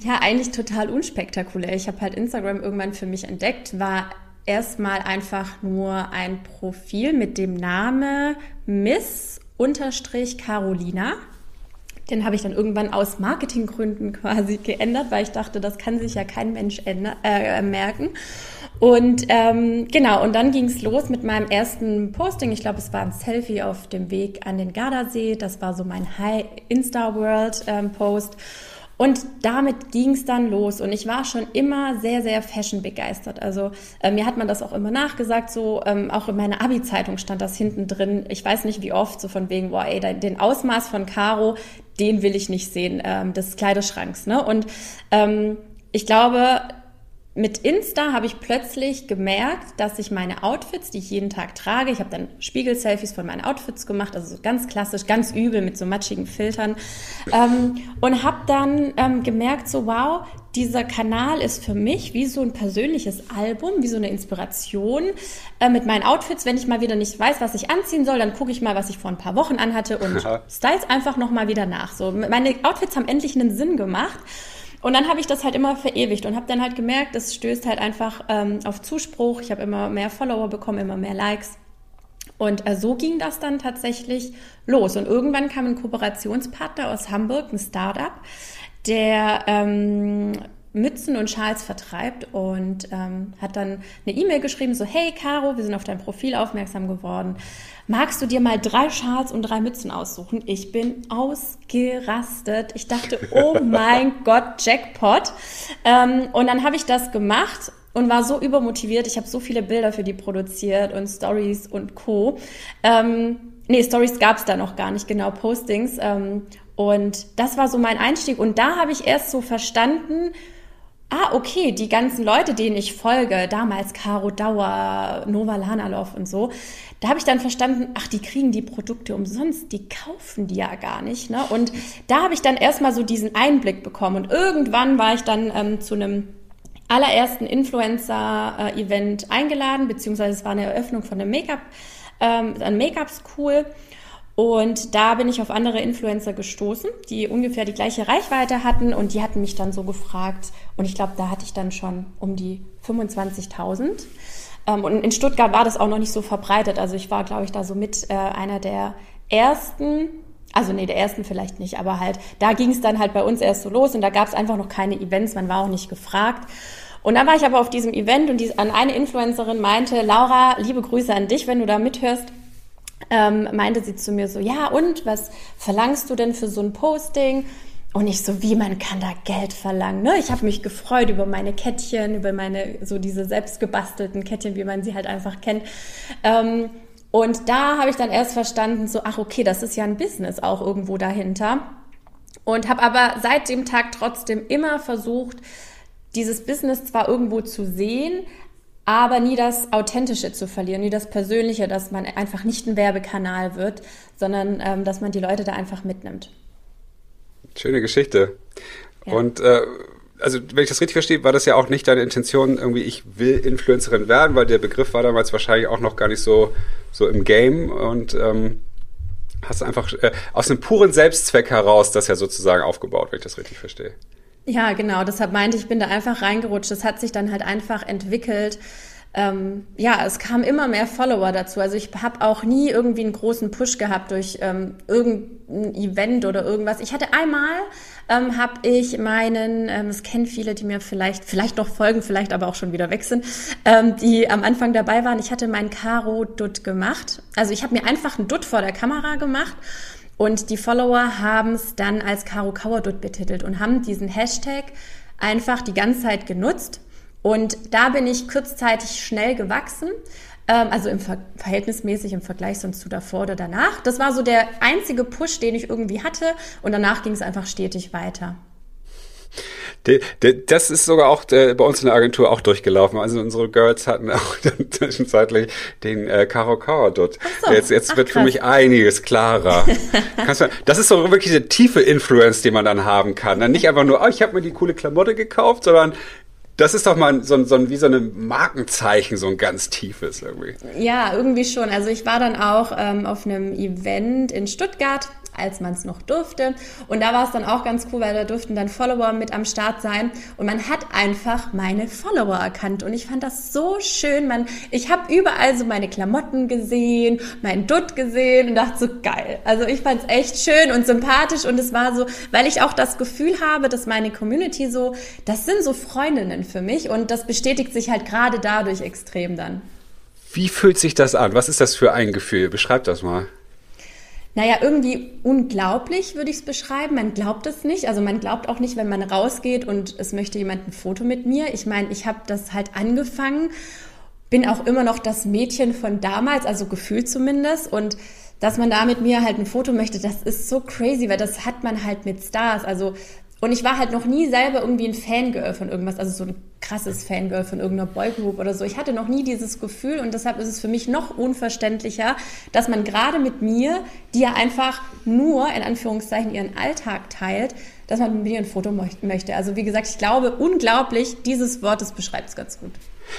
Ja, eigentlich total unspektakulär. Ich habe halt Instagram irgendwann für mich entdeckt, war erstmal einfach nur ein Profil mit dem Namen Miss Carolina. Den habe ich dann irgendwann aus Marketinggründen quasi geändert, weil ich dachte, das kann sich ja kein Mensch ändern, äh, merken. Und ähm, genau, und dann ging es los mit meinem ersten Posting. Ich glaube, es war ein Selfie auf dem Weg an den Gardasee. Das war so mein High Insta World ähm, Post. Und damit ging es dann los. Und ich war schon immer sehr, sehr fashion begeistert. Also äh, mir hat man das auch immer nachgesagt. So ähm, auch in meiner Abi-Zeitung stand das hinten drin. Ich weiß nicht wie oft, so von wegen, boah, ey, den Ausmaß von Caro, den will ich nicht sehen, ähm, des Kleiderschranks. Ne? Und ähm, ich glaube, mit Insta habe ich plötzlich gemerkt, dass ich meine Outfits, die ich jeden Tag trage, ich habe dann Spiegel-Selfies von meinen Outfits gemacht, also so ganz klassisch, ganz übel mit so matschigen Filtern ähm, und habe dann ähm, gemerkt, so wow, dieser Kanal ist für mich wie so ein persönliches Album, wie so eine Inspiration äh, mit meinen Outfits. Wenn ich mal wieder nicht weiß, was ich anziehen soll, dann gucke ich mal, was ich vor ein paar Wochen anhatte und styles einfach nochmal wieder nach. So, meine Outfits haben endlich einen Sinn gemacht. Und dann habe ich das halt immer verewigt und habe dann halt gemerkt, das stößt halt einfach ähm, auf Zuspruch. Ich habe immer mehr Follower bekommen, immer mehr Likes. Und äh, so ging das dann tatsächlich los. Und irgendwann kam ein Kooperationspartner aus Hamburg, ein Startup, der ähm, Mützen und Schals vertreibt und ähm, hat dann eine E-Mail geschrieben, so, hey Caro, wir sind auf dein Profil aufmerksam geworden. Magst du dir mal drei Schals und drei Mützen aussuchen? Ich bin ausgerastet. Ich dachte, oh mein Gott, Jackpot. Ähm, und dann habe ich das gemacht und war so übermotiviert. Ich habe so viele Bilder für die produziert und Stories und Co. Ähm, nee, Stories gab es da noch gar nicht, genau, Postings. Ähm, und das war so mein Einstieg. Und da habe ich erst so verstanden, ah, okay, die ganzen Leute, denen ich folge, damals Caro Dauer, Nova Lanalov und so, da habe ich dann verstanden, ach, die kriegen die Produkte umsonst, die kaufen die ja gar nicht. Ne? Und da habe ich dann erstmal so diesen Einblick bekommen. Und irgendwann war ich dann ähm, zu einem allerersten Influencer-Event eingeladen, beziehungsweise es war eine Eröffnung von einem Make-up, ähm, ein Make-up-School. Und da bin ich auf andere Influencer gestoßen, die ungefähr die gleiche Reichweite hatten und die hatten mich dann so gefragt und ich glaube, da hatte ich dann schon um die 25.000. Ähm, und in Stuttgart war das auch noch nicht so verbreitet. Also ich war, glaube ich, da so mit äh, einer der ersten, also nee, der ersten vielleicht nicht, aber halt, da ging es dann halt bei uns erst so los und da gab es einfach noch keine Events, man war auch nicht gefragt. Und dann war ich aber auf diesem Event und die, an eine Influencerin meinte, Laura, liebe Grüße an dich, wenn du da mithörst ähm, meinte sie zu mir so, ja und, was verlangst du denn für so ein Posting? Und ich so, wie man kann da Geld verlangen. Ne? Ich habe mich gefreut über meine Kettchen, über meine, so diese selbstgebastelten Kettchen, wie man sie halt einfach kennt. Ähm, und da habe ich dann erst verstanden, so, ach okay, das ist ja ein Business auch irgendwo dahinter. Und habe aber seit dem Tag trotzdem immer versucht, dieses Business zwar irgendwo zu sehen, aber nie das Authentische zu verlieren, nie das Persönliche, dass man einfach nicht ein Werbekanal wird, sondern ähm, dass man die Leute da einfach mitnimmt. Schöne Geschichte. Ja. Und äh, also wenn ich das richtig verstehe, war das ja auch nicht deine Intention, irgendwie ich will Influencerin werden, weil der Begriff war damals wahrscheinlich auch noch gar nicht so, so im Game und ähm, hast einfach äh, aus einem puren Selbstzweck heraus das ja sozusagen aufgebaut, wenn ich das richtig verstehe. Ja, genau. Deshalb meinte ich, bin da einfach reingerutscht. Das hat sich dann halt einfach entwickelt. Ähm, ja, es kam immer mehr Follower dazu. Also ich habe auch nie irgendwie einen großen Push gehabt durch ähm, irgendein Event oder irgendwas. Ich hatte einmal, ähm, habe ich meinen, ähm, kennen viele, die mir vielleicht, vielleicht noch folgen, vielleicht aber auch schon wieder weg sind, ähm, die am Anfang dabei waren. Ich hatte meinen Karo-Dutt gemacht. Also ich habe mir einfach einen Dutt vor der Kamera gemacht und die Follower haben es dann als Karo Kauerdut betitelt und haben diesen Hashtag einfach die ganze Zeit genutzt. Und da bin ich kurzzeitig schnell gewachsen, ähm, also im Ver verhältnismäßig im Vergleich sonst zu davor oder danach. Das war so der einzige Push, den ich irgendwie hatte. Und danach ging es einfach stetig weiter. Das ist sogar auch äh, bei uns in der Agentur auch durchgelaufen. Also unsere Girls hatten auch dann zwischenzeitlich den äh, Karo Karo dort. So. Jetzt, jetzt Ach, wird krass. für mich einiges klarer. du, das ist so wirklich eine tiefe Influence, die man dann haben kann. Dann nicht einfach nur, oh, ich habe mir die coole Klamotte gekauft, sondern das ist doch mal so, so, wie so ein Markenzeichen, so ein ganz tiefes irgendwie. Ja, irgendwie schon. Also ich war dann auch ähm, auf einem Event in Stuttgart als man es noch durfte. Und da war es dann auch ganz cool, weil da durften dann Follower mit am Start sein und man hat einfach meine Follower erkannt und ich fand das so schön. Man, ich habe überall so meine Klamotten gesehen, meinen Dutt gesehen und dachte so geil. Also ich fand es echt schön und sympathisch und es war so, weil ich auch das Gefühl habe, dass meine Community so, das sind so Freundinnen für mich und das bestätigt sich halt gerade dadurch extrem dann. Wie fühlt sich das an? Was ist das für ein Gefühl? Beschreib das mal. Naja, irgendwie unglaublich würde ich es beschreiben. Man glaubt es nicht. Also man glaubt auch nicht, wenn man rausgeht und es möchte jemand ein Foto mit mir. Ich meine, ich habe das halt angefangen, bin auch immer noch das Mädchen von damals, also gefühlt zumindest. Und dass man da mit mir halt ein Foto möchte, das ist so crazy, weil das hat man halt mit Stars. Also Und ich war halt noch nie selber irgendwie ein Fangirl von irgendwas, also so ein krasses Fangirl von irgendeiner Boygroup oder so. Ich hatte noch nie dieses Gefühl und deshalb ist es für mich noch unverständlicher, dass man gerade mit mir, die ja einfach nur in Anführungszeichen ihren Alltag teilt, dass man mit mir ein Foto möchte. Also wie gesagt, ich glaube, unglaublich, dieses Wort, das beschreibt es ganz gut.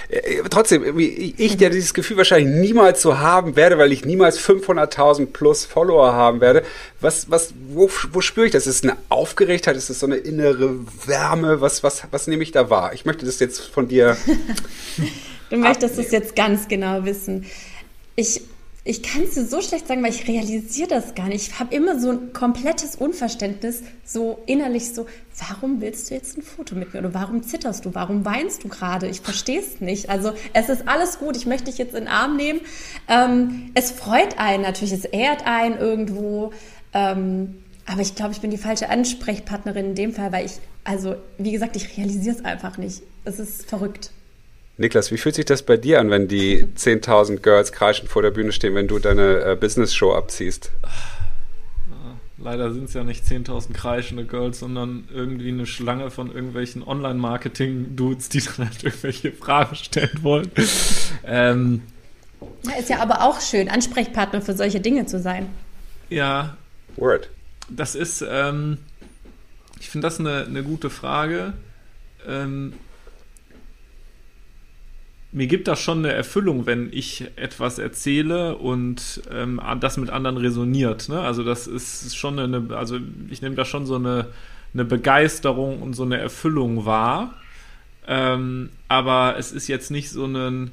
Äh, trotzdem, ich, der dieses Gefühl wahrscheinlich niemals so haben werde, weil ich niemals 500.000 plus Follower haben werde. Was, was, wo, wo spüre ich das? Ist es eine Aufgeregtheit? Ist es so eine innere Wärme? Was, was, was nehme ich da wahr? Ich möchte das jetzt von dir. du möchtest es jetzt ganz genau wissen. Ich ich kann es dir so schlecht sagen, weil ich realisiere das gar nicht. Ich habe immer so ein komplettes Unverständnis, so innerlich so, warum willst du jetzt ein Foto mit mir? Oder warum zitterst du? Warum weinst du gerade? Ich verstehe es nicht. Also es ist alles gut, ich möchte dich jetzt in den Arm nehmen. Ähm, es freut einen natürlich, es ehrt einen irgendwo. Ähm, aber ich glaube, ich bin die falsche Ansprechpartnerin in dem Fall, weil ich, also wie gesagt, ich realisiere es einfach nicht. Es ist verrückt. Niklas, wie fühlt sich das bei dir an, wenn die 10.000 Girls kreischend vor der Bühne stehen, wenn du deine äh, Business-Show abziehst? Leider sind es ja nicht 10.000 kreischende Girls, sondern irgendwie eine Schlange von irgendwelchen Online-Marketing-Dudes, die dann halt irgendwelche Fragen stellen wollen. ähm, ja, ist ja aber auch schön, Ansprechpartner für solche Dinge zu sein. Ja. Word. Das ist, ähm, ich finde das eine, eine gute Frage. Ähm, mir gibt das schon eine Erfüllung, wenn ich etwas erzähle und ähm, das mit anderen resoniert. Ne? Also das ist schon eine, also ich nehme da schon so eine, eine Begeisterung und so eine Erfüllung wahr. Ähm, aber es ist jetzt nicht so ein,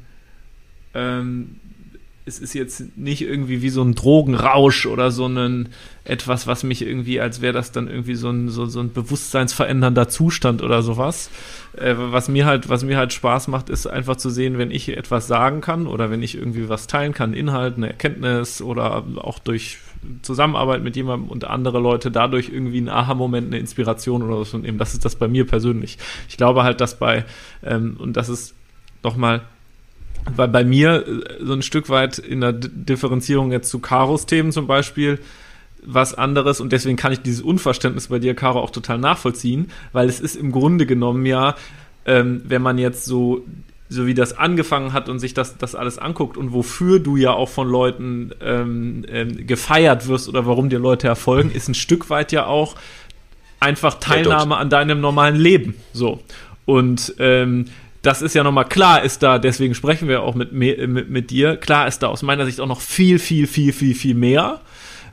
ähm, es ist jetzt nicht irgendwie wie so ein Drogenrausch oder so ein etwas, was mich irgendwie, als wäre das dann irgendwie so ein, so, so ein bewusstseinsverändernder Zustand oder sowas. Äh, was mir halt, was mir halt Spaß macht, ist einfach zu sehen, wenn ich etwas sagen kann oder wenn ich irgendwie was teilen kann, Inhalt, eine Erkenntnis oder auch durch Zusammenarbeit mit jemandem und andere Leute dadurch irgendwie ein Aha-Moment, eine Inspiration oder so nehmen. Das ist das bei mir persönlich. Ich glaube halt, dass bei, ähm, und das ist nochmal weil bei mir äh, so ein Stück weit in der Differenzierung jetzt zu Karos Themen zum Beispiel was anderes und deswegen kann ich dieses Unverständnis bei dir, Caro, auch total nachvollziehen, weil es ist im Grunde genommen ja, ähm, wenn man jetzt so so wie das angefangen hat und sich das, das alles anguckt und wofür du ja auch von Leuten ähm, ähm, gefeiert wirst oder warum dir Leute erfolgen, ist ein Stück weit ja auch einfach Teilnahme an deinem normalen Leben. So. Und ähm, das ist ja nochmal klar, ist da, deswegen sprechen wir auch mit, mit, mit dir, klar ist da aus meiner Sicht auch noch viel, viel, viel, viel, viel mehr.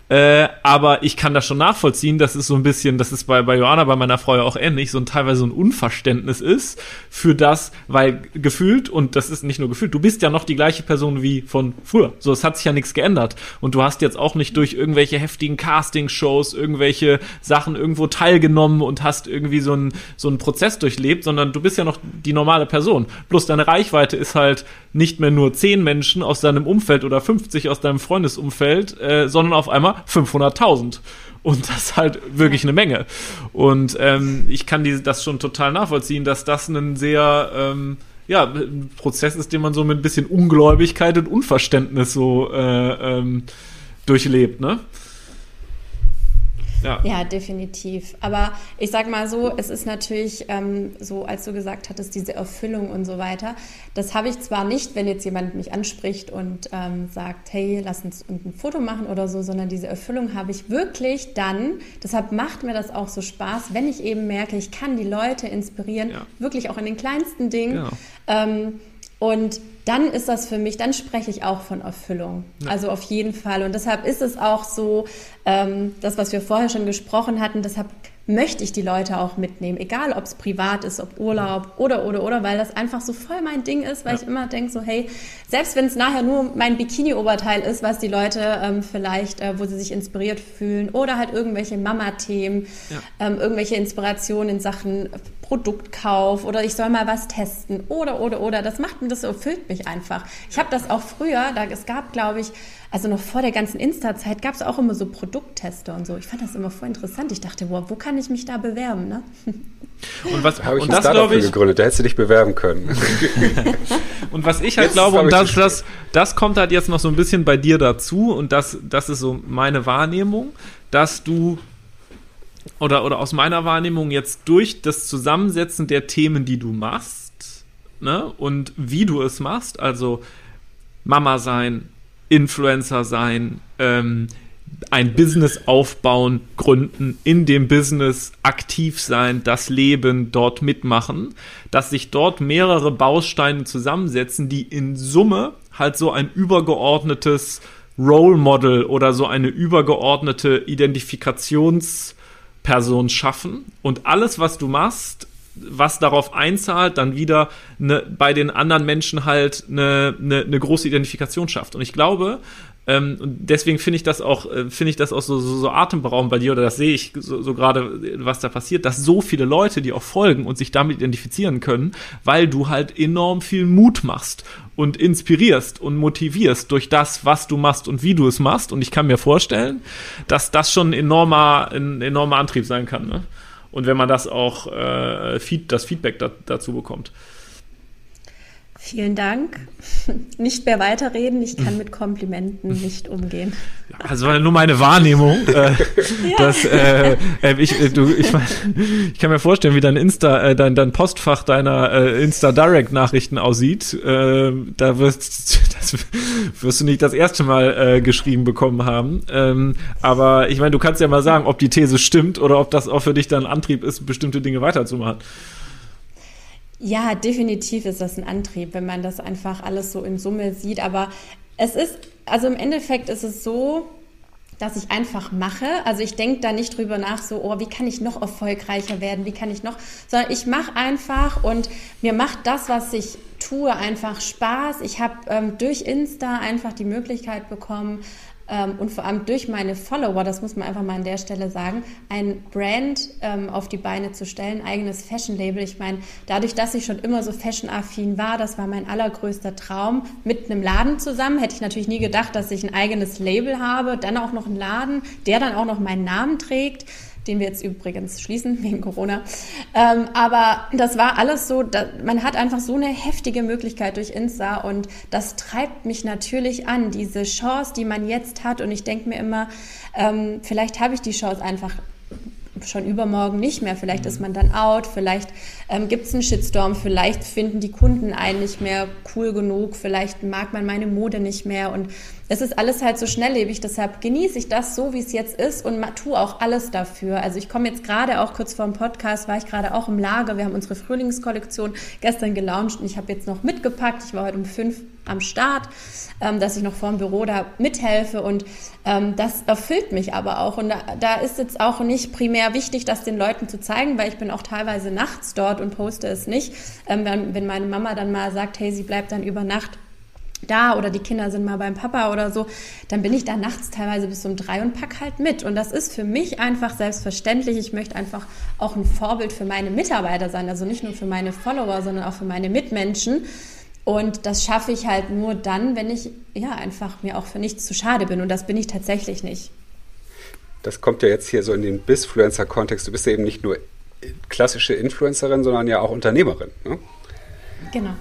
Äh, aber ich kann das schon nachvollziehen, dass es so ein bisschen, das ist bei, bei Johanna, bei meiner Frau ja auch ähnlich, so ein teilweise so ein Unverständnis ist für das, weil gefühlt, und das ist nicht nur gefühlt, du bist ja noch die gleiche Person wie von früher. So, es hat sich ja nichts geändert. Und du hast jetzt auch nicht durch irgendwelche heftigen Casting-Shows, irgendwelche Sachen irgendwo teilgenommen und hast irgendwie so einen, so einen Prozess durchlebt, sondern du bist ja noch die normale Person. Bloß deine Reichweite ist halt nicht mehr nur 10 Menschen aus deinem Umfeld oder 50 aus deinem Freundesumfeld, äh, sondern auf einmal 500.000. Und das ist halt wirklich eine Menge. Und ähm, ich kann die, das schon total nachvollziehen, dass das ein sehr, ähm, ja, Prozess ist, den man so mit ein bisschen Ungläubigkeit und Unverständnis so äh, ähm, durchlebt, ne? Ja. ja, definitiv. Aber ich sag mal so, es ist natürlich ähm, so, als du gesagt hattest, diese Erfüllung und so weiter. Das habe ich zwar nicht, wenn jetzt jemand mich anspricht und ähm, sagt, hey, lass uns ein Foto machen oder so, sondern diese Erfüllung habe ich wirklich dann. Deshalb macht mir das auch so Spaß, wenn ich eben merke, ich kann die Leute inspirieren, ja. wirklich auch in den kleinsten Dingen. Genau. Ähm, und dann ist das für mich, dann spreche ich auch von Erfüllung. Ja. Also auf jeden Fall. Und deshalb ist es auch so, ähm, das, was wir vorher schon gesprochen hatten, deshalb möchte ich die Leute auch mitnehmen, egal ob es privat ist, ob Urlaub oder, oder, oder, weil das einfach so voll mein Ding ist, weil ja. ich immer denke so, hey, selbst wenn es nachher nur mein Bikini-Oberteil ist, was die Leute ähm, vielleicht, äh, wo sie sich inspiriert fühlen oder halt irgendwelche Mama-Themen, ja. ähm, irgendwelche Inspirationen in Sachen Produktkauf oder ich soll mal was testen oder, oder, oder, das macht mir, das erfüllt mich einfach. Ich habe das auch früher, da, es gab, glaube ich, also noch vor der ganzen Insta-Zeit gab es auch immer so Produktteste und so. Ich fand das immer voll interessant. Ich dachte, wow, wo kann ich mich da bewerben, ne? Und was habe ich und das glaube ich gegründet, da hättest du dich bewerben können. und was ich halt jetzt glaube, und das, das, das kommt halt jetzt noch so ein bisschen bei dir dazu und das, das ist so meine Wahrnehmung, dass du oder, oder aus meiner Wahrnehmung jetzt durch das Zusammensetzen der Themen, die du machst, ne, und wie du es machst, also Mama sein, Influencer sein, ähm, ein Business aufbauen, gründen, in dem Business aktiv sein, das Leben dort mitmachen, dass sich dort mehrere Bausteine zusammensetzen, die in Summe halt so ein übergeordnetes Role Model oder so eine übergeordnete Identifikationsperson schaffen und alles, was du machst, was darauf einzahlt, dann wieder ne, bei den anderen Menschen halt eine, eine, eine große Identifikation schafft. Und ich glaube, ähm, und deswegen finde ich das auch, äh, finde ich das auch so, so, so atemberaubend bei dir, oder das sehe ich so, so gerade, was da passiert, dass so viele Leute die auch folgen und sich damit identifizieren können, weil du halt enorm viel Mut machst und inspirierst und motivierst durch das, was du machst und wie du es machst. Und ich kann mir vorstellen, dass das schon ein enormer, ein enormer Antrieb sein kann. Ne? Und wenn man das auch, äh, feed, das Feedback da, dazu bekommt. Vielen Dank. Nicht mehr weiterreden, ich kann mit Komplimenten nicht umgehen. Also war nur meine Wahrnehmung. Äh, ja. dass, äh, äh ich, äh, du, ich, ich kann mir vorstellen, wie dein Insta, äh, dein, dein Postfach deiner Insta-Direct-Nachrichten aussieht. Äh, da wirst, das wirst du nicht das erste Mal geschrieben bekommen haben. Ähm, aber ich meine, du kannst ja mal sagen, ob die These stimmt oder ob das auch für dich dann Antrieb ist, bestimmte Dinge weiterzumachen. Ja, definitiv ist das ein Antrieb, wenn man das einfach alles so in Summe sieht. Aber es ist, also im Endeffekt ist es so, dass ich einfach mache. Also ich denke da nicht drüber nach, so, oh, wie kann ich noch erfolgreicher werden, wie kann ich noch, sondern ich mache einfach und mir macht das, was ich tue, einfach Spaß. Ich habe ähm, durch Insta einfach die Möglichkeit bekommen, und vor allem durch meine Follower, das muss man einfach mal an der Stelle sagen, ein Brand ähm, auf die Beine zu stellen, eigenes Fashion-Label. Ich meine, dadurch, dass ich schon immer so fashion-affin war, das war mein allergrößter Traum, mit einem Laden zusammen, hätte ich natürlich nie gedacht, dass ich ein eigenes Label habe, dann auch noch einen Laden, der dann auch noch meinen Namen trägt den wir jetzt übrigens schließen wegen Corona. Ähm, aber das war alles so, da, man hat einfach so eine heftige Möglichkeit durch Insta und das treibt mich natürlich an, diese Chance, die man jetzt hat. Und ich denke mir immer, ähm, vielleicht habe ich die Chance einfach schon übermorgen nicht mehr. Vielleicht ist man dann out, vielleicht ähm, gibt es einen Shitstorm, vielleicht finden die Kunden einen nicht mehr cool genug, vielleicht mag man meine Mode nicht mehr und es ist alles halt so schnelllebig, deshalb genieße ich das so, wie es jetzt ist und tue auch alles dafür. Also ich komme jetzt gerade auch kurz vor dem Podcast, war ich gerade auch im Lager. Wir haben unsere Frühlingskollektion gestern gelauncht und ich habe jetzt noch mitgepackt. Ich war heute um fünf am Start, ähm, dass ich noch vor dem Büro da mithelfe und ähm, das erfüllt mich aber auch. Und da, da ist jetzt auch nicht primär wichtig, das den Leuten zu zeigen, weil ich bin auch teilweise nachts dort und poste es nicht. Ähm, wenn, wenn meine Mama dann mal sagt, hey, sie bleibt dann über Nacht da oder die Kinder sind mal beim Papa oder so, dann bin ich da nachts teilweise bis um drei und pack halt mit. Und das ist für mich einfach selbstverständlich. Ich möchte einfach auch ein Vorbild für meine Mitarbeiter sein, also nicht nur für meine Follower, sondern auch für meine Mitmenschen. Und das schaffe ich halt nur dann, wenn ich ja einfach mir auch für nichts zu schade bin. Und das bin ich tatsächlich nicht. Das kommt ja jetzt hier so in den Bisfluencer-Kontext. Du bist ja eben nicht nur klassische Influencerin, sondern ja auch Unternehmerin. Ne? Genau.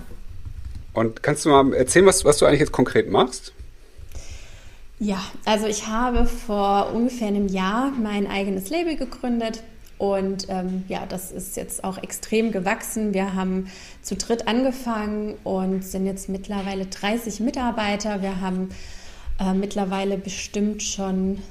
Und kannst du mal erzählen, was, was du eigentlich jetzt konkret machst? Ja, also ich habe vor ungefähr einem Jahr mein eigenes Label gegründet und ähm, ja, das ist jetzt auch extrem gewachsen. Wir haben zu dritt angefangen und sind jetzt mittlerweile 30 Mitarbeiter. Wir haben äh, mittlerweile bestimmt schon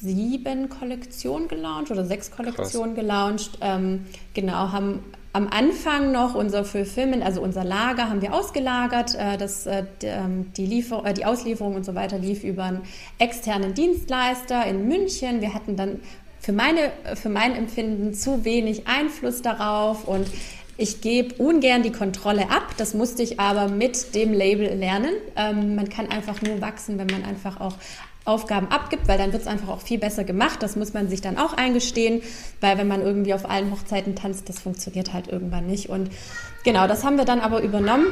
sieben Kollektionen gelauncht oder sechs Kollektionen Krass. gelauncht. Ähm, genau, haben am Anfang noch unser Fulfillment, also unser Lager, haben wir ausgelagert. Äh, das, äh, ähm, die, Liefer äh, die Auslieferung und so weiter lief über einen externen Dienstleister in München. Wir hatten dann für, meine, für mein Empfinden zu wenig Einfluss darauf und ich gebe ungern die Kontrolle ab. Das musste ich aber mit dem Label lernen. Ähm, man kann einfach nur wachsen, wenn man einfach auch Aufgaben abgibt, weil dann wird es einfach auch viel besser gemacht. Das muss man sich dann auch eingestehen, weil wenn man irgendwie auf allen Hochzeiten tanzt, das funktioniert halt irgendwann nicht. Und genau, das haben wir dann aber übernommen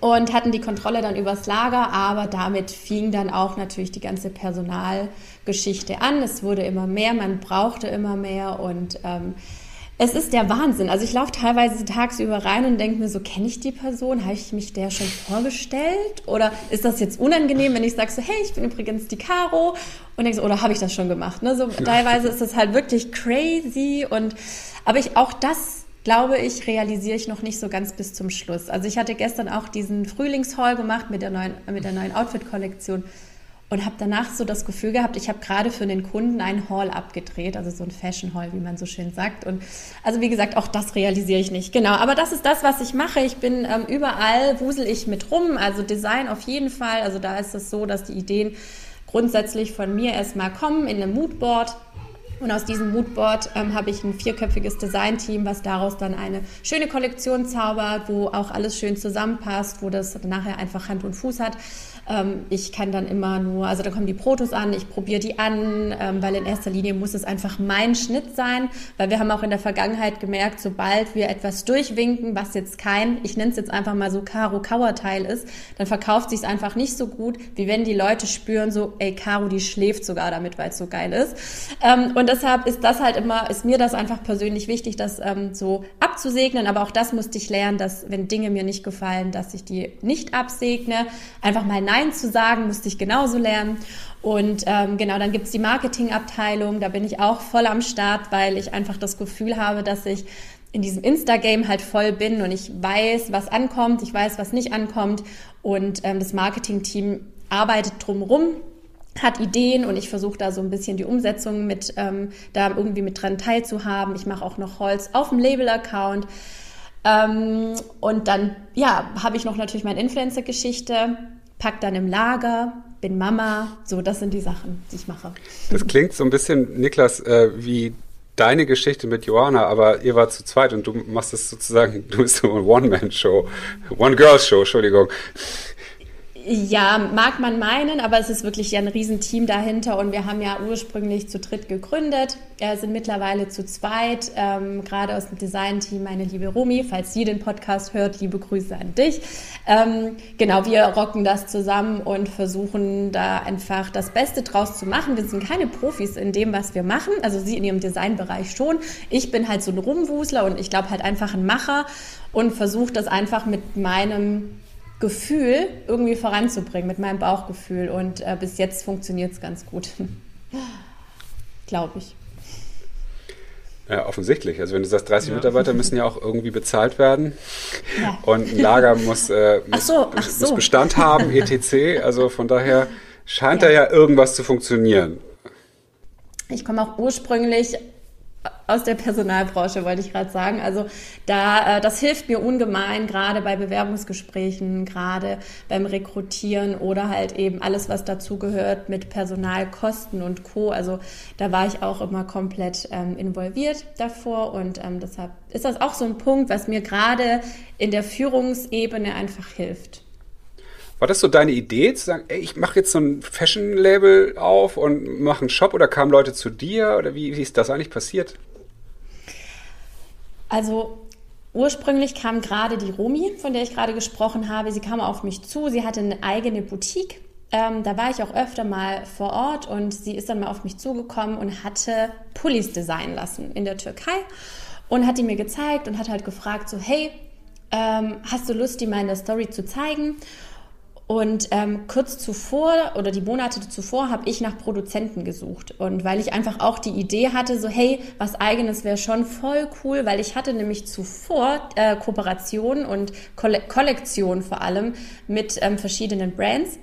und hatten die Kontrolle dann übers Lager, aber damit fing dann auch natürlich die ganze Personalgeschichte an. Es wurde immer mehr, man brauchte immer mehr und ähm, Es ist der Wahnsinn. Also ich laufe teilweise tagsüber rein und denke mir so, kenne ich die Person? Habe ich mich der schon vorgestellt? Oder ist das jetzt unangenehm, wenn ich sage so, hey, ich bin übrigens die Caro? Und denke so, oder habe ich das schon gemacht? Ne? So, teilweise ist das halt wirklich crazy. Und aber ich auch das glaube ich, realisiere ich noch nicht so ganz bis zum Schluss. Also ich hatte gestern auch diesen Frühlingshaul gemacht mit der neuen, mit der neuen Outfit-Kollektion und habe danach so das Gefühl gehabt, ich habe gerade für den Kunden einen Haul abgedreht, also so ein Fashion Haul, wie man so schön sagt. Und also wie gesagt, auch das realisiere ich nicht. Genau, aber das ist das, was ich mache. Ich bin ähm, überall, wusel ich mit rum, also Design auf jeden Fall. Also da ist es so, dass die Ideen grundsätzlich von mir erstmal kommen in einem Moodboard. Und aus diesem Moodboard ähm, habe ich ein vierköpfiges Designteam, was daraus dann eine schöne Kollektion zaubert, wo auch alles schön zusammenpasst, wo das nachher einfach Hand und Fuß hat. Ähm, ich kann dann immer nur, also da kommen die Protos an, ich probiere die an, ähm, weil in erster Linie muss es einfach mein Schnitt sein, weil wir haben auch in der Vergangenheit gemerkt, sobald wir etwas durchwinken, was jetzt kein, ich nenne es jetzt einfach mal so Karo Kauerteil ist, dann verkauft sich es einfach nicht so gut, wie wenn die Leute spüren so, ey Karo, die schläft sogar damit, weil es so geil ist. Ähm, und deshalb ist das halt immer, ist mir das einfach persönlich wichtig, das so abzusegnen, aber auch das musste ich lernen, dass wenn Dinge mir nicht gefallen, dass ich die nicht absegne, einfach mal nein Nein zu sagen, musste ich genauso lernen. Und ähm, genau, dann gibt es die Marketingabteilung, da bin ich auch voll am Start, weil ich einfach das Gefühl habe, dass ich in diesem Insta-Game halt voll bin und ich weiß, was ankommt, ich weiß, was nicht ankommt. Und ähm, das Marketing-Team arbeitet drumherum, hat Ideen und ich versuche da so ein bisschen die Umsetzung mit ähm, da irgendwie mit dran teilzuhaben. Ich mache auch noch Holz auf dem Label-Account. Ähm, und dann, ja, habe ich noch natürlich meine Influencer-Geschichte pack dann im Lager, bin Mama. So, das sind die Sachen, die ich mache. Das klingt so ein bisschen, Niklas, äh, wie deine Geschichte mit Johanna, aber ihr wart zu zweit und du machst es sozusagen, du bist so eine One-Man-Show, One-Girl-Show, Entschuldigung. Ja, mag man meinen, aber es ist wirklich ja ein Riesenteam dahinter und wir haben ja ursprünglich zu dritt gegründet, äh, sind mittlerweile zu zweit, ähm, gerade aus dem Designteam meine liebe Romi, falls sie den Podcast hört, liebe Grüße an dich. Ähm, genau, wir rocken das zusammen und versuchen da einfach das Beste draus zu machen. Wir sind keine Profis in dem, was wir machen, also sie in ihrem Designbereich schon. Ich bin halt so ein Rumwusler und ich glaube halt einfach ein Macher und versuche das einfach mit meinem Gefühl irgendwie voranzubringen, mit meinem Bauchgefühl. Und äh, bis jetzt funktioniert es ganz gut. Glaube ich. Ja, offensichtlich. Also wenn du sagst, 30 ja. Mitarbeiter müssen ja auch irgendwie bezahlt werden ja. und ein Lager muss, äh, muss, so, so. muss, Bestand haben, etc. Also von daher scheint ja. da ja irgendwas zu funktionieren. Ich komme auch ursprünglich aus der Personalbranche, wollte ich gerade sagen. Also da, äh, das hilft mir ungemein, gerade bei Bewerbungsgesprächen, gerade beim Rekrutieren oder halt eben alles, was dazugehört mit Personalkosten und Co. Also da war ich auch immer komplett ähm, involviert davor und ähm, deshalb ist das auch so ein Punkt, was mir gerade in der Führungsebene einfach hilft. War das so deine Idee, zu sagen, ey, ich mache jetzt so ein Fashion-Label auf und mache einen Shop oder kamen Leute zu dir oder wie, wie ist das eigentlich passiert? Also ursprünglich kam gerade die Romi, von der ich gerade gesprochen habe. Sie kam auf mich zu. Sie hatte eine eigene Boutique. Ähm, da war ich auch öfter mal vor Ort und sie ist dann mal auf mich zugekommen und hatte Pullis designen lassen in der Türkei und hat die mir gezeigt und hat halt gefragt so, hey, ähm, hast du Lust, die mal in der Story zu zeigen? Und ähm, kurz zuvor oder die Monate zuvor habe ich nach Produzenten gesucht. Und weil ich einfach auch die Idee hatte, so hey, was eigenes wäre schon voll cool, weil ich hatte nämlich zuvor äh, Kooperationen und Kolle Kollektionen vor allem mit ähm, verschiedenen Brands.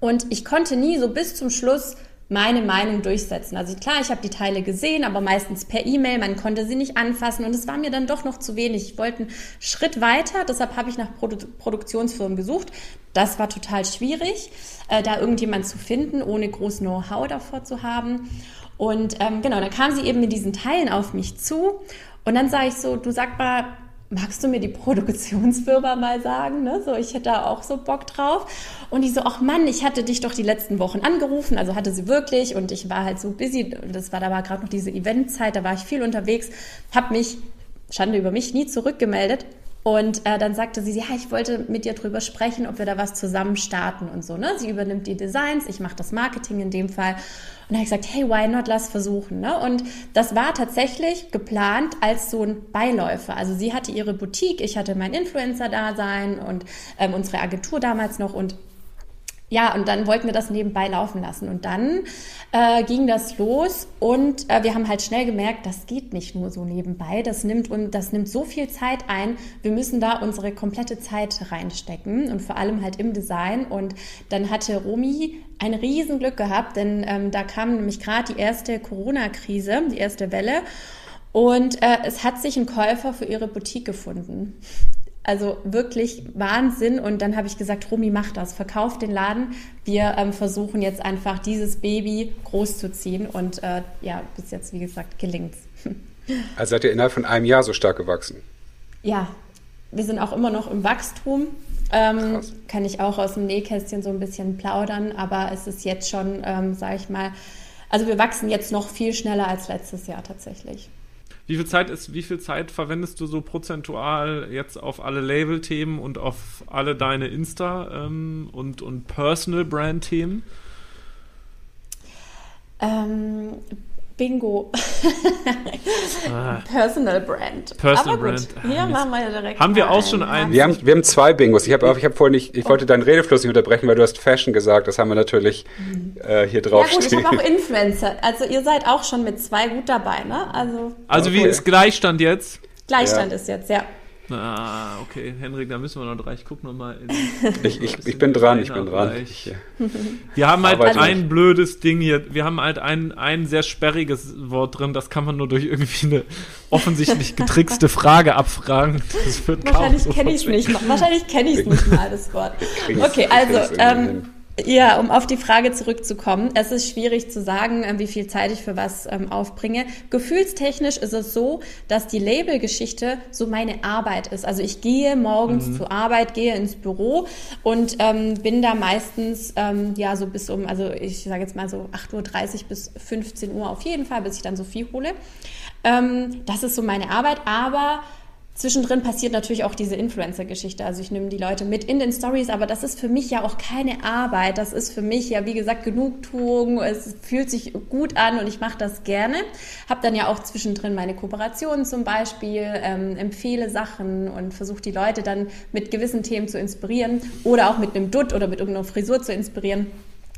Und ich konnte nie so bis zum Schluss meine Meinung durchsetzen. Also klar, ich habe die Teile gesehen, aber meistens per E-Mail, man konnte sie nicht anfassen und es war mir dann doch noch zu wenig. Ich wollte einen Schritt weiter, deshalb habe ich nach Produ Produktionsfirmen gesucht. Das war total schwierig, äh, da irgendjemand zu finden, ohne groß Know-how davor zu haben. Und ähm, genau, dann kam sie eben mit diesen Teilen auf mich zu und dann sage ich so, du sag mal, magst du mir die Produktionsfirma mal sagen? Ne? So, ich hätte da auch so Bock drauf. Und die so, ach Mann, ich hatte dich doch die letzten Wochen angerufen, also hatte sie wirklich und ich war halt so busy. Das war, da war gerade noch diese Eventzeit, da war ich viel unterwegs, habe mich, Schande über mich, nie zurückgemeldet. Und äh, dann sagte sie, ja, ich wollte mit dir drüber sprechen, ob wir da was zusammen starten und so. Ne? Sie übernimmt die Designs, ich mache das Marketing in dem Fall. Und habe ich gesagt, hey, why not, lass versuchen. Ne? Und das war tatsächlich geplant als so ein Beiläufer. Also sie hatte ihre Boutique, ich hatte mein Influencer-Dasein und ähm, unsere Agentur damals noch und ja, und dann wollten wir das nebenbei laufen lassen. Und dann äh, ging das los und äh, wir haben halt schnell gemerkt, das geht nicht nur so nebenbei. Das nimmt, und das nimmt so viel Zeit ein. Wir müssen da unsere komplette Zeit reinstecken und vor allem halt im Design. Und dann hatte Romy ein Riesenglück gehabt, denn ähm, da kam nämlich gerade die erste Corona-Krise, die erste Welle. Und äh, es hat sich ein Käufer für ihre Boutique gefunden. Also wirklich Wahnsinn. Und dann habe ich gesagt, Romy, mach das, verkauf den Laden. Wir ähm, versuchen jetzt einfach dieses Baby großzuziehen. Und äh, ja, bis jetzt, wie gesagt, gelingt's. Also seid ihr innerhalb von einem Jahr so stark gewachsen? Ja, wir sind auch immer noch im Wachstum. Ähm, kann ich auch aus dem Nähkästchen so ein bisschen plaudern, aber es ist jetzt schon, ähm, sage ich mal, also wir wachsen jetzt noch viel schneller als letztes Jahr tatsächlich. Wie viel Zeit ist, wie viel Zeit verwendest du so prozentual jetzt auf alle Label-Themen und auf alle deine Insta- ähm, und, und Personal-Brand-Themen? Ähm, Bingo. ah. Personal Brand. Personal Aber Brand. Gut, hier machen wir direkt. Haben wir auch schon einen? Wir haben, wir haben zwei Bingos. Ich habe ich hab vorhin nicht, ich wollte deinen Redefluss nicht unterbrechen, weil du hast Fashion gesagt. Das haben wir natürlich äh, hier drauf ja, gut, stehen. Ich habe auch Influencer. Also ihr seid auch schon mit zwei gut dabei, ne? Also, also wie ist Gleichstand jetzt? Gleichstand ja. ist jetzt, ja. Ah, okay, Henrik, da müssen wir noch drei. Ich guck noch mal. In, ich, ich, ich bin dran, ich bin dran. Ich, wir haben halt ein nicht. blödes Ding hier. Wir haben halt ein, ein sehr sperriges Wort drin. Das kann man nur durch irgendwie eine offensichtlich getrickste Frage abfragen. Das wird Wahrscheinlich kenne ich es nicht. Wahrscheinlich kenne ich es nicht mal, das Wort. Okay, also. Ähm, ja, um auf die Frage zurückzukommen. Es ist schwierig zu sagen, äh, wie viel Zeit ich für was ähm, aufbringe. Gefühlstechnisch ist es so, dass die Labelgeschichte so meine Arbeit ist. Also ich gehe morgens mhm. zur Arbeit, gehe ins Büro und ähm, bin da meistens ähm, ja so bis um, also ich sage jetzt mal so 8.30 Uhr bis 15 Uhr auf jeden Fall, bis ich dann Sophie hole. Ähm, das ist so meine Arbeit, aber Zwischendrin passiert natürlich auch diese Influencer-Geschichte. Also ich nehme die Leute mit in den Stories, aber das ist für mich ja auch keine Arbeit. Das ist für mich ja, wie gesagt, Genugtuung. Es fühlt sich gut an und ich mache das gerne. Habe dann ja auch zwischendrin meine Kooperationen zum Beispiel, ähm, empfehle Sachen und versuche die Leute dann mit gewissen Themen zu inspirieren oder auch mit einem Dutt oder mit irgendeiner Frisur zu inspirieren.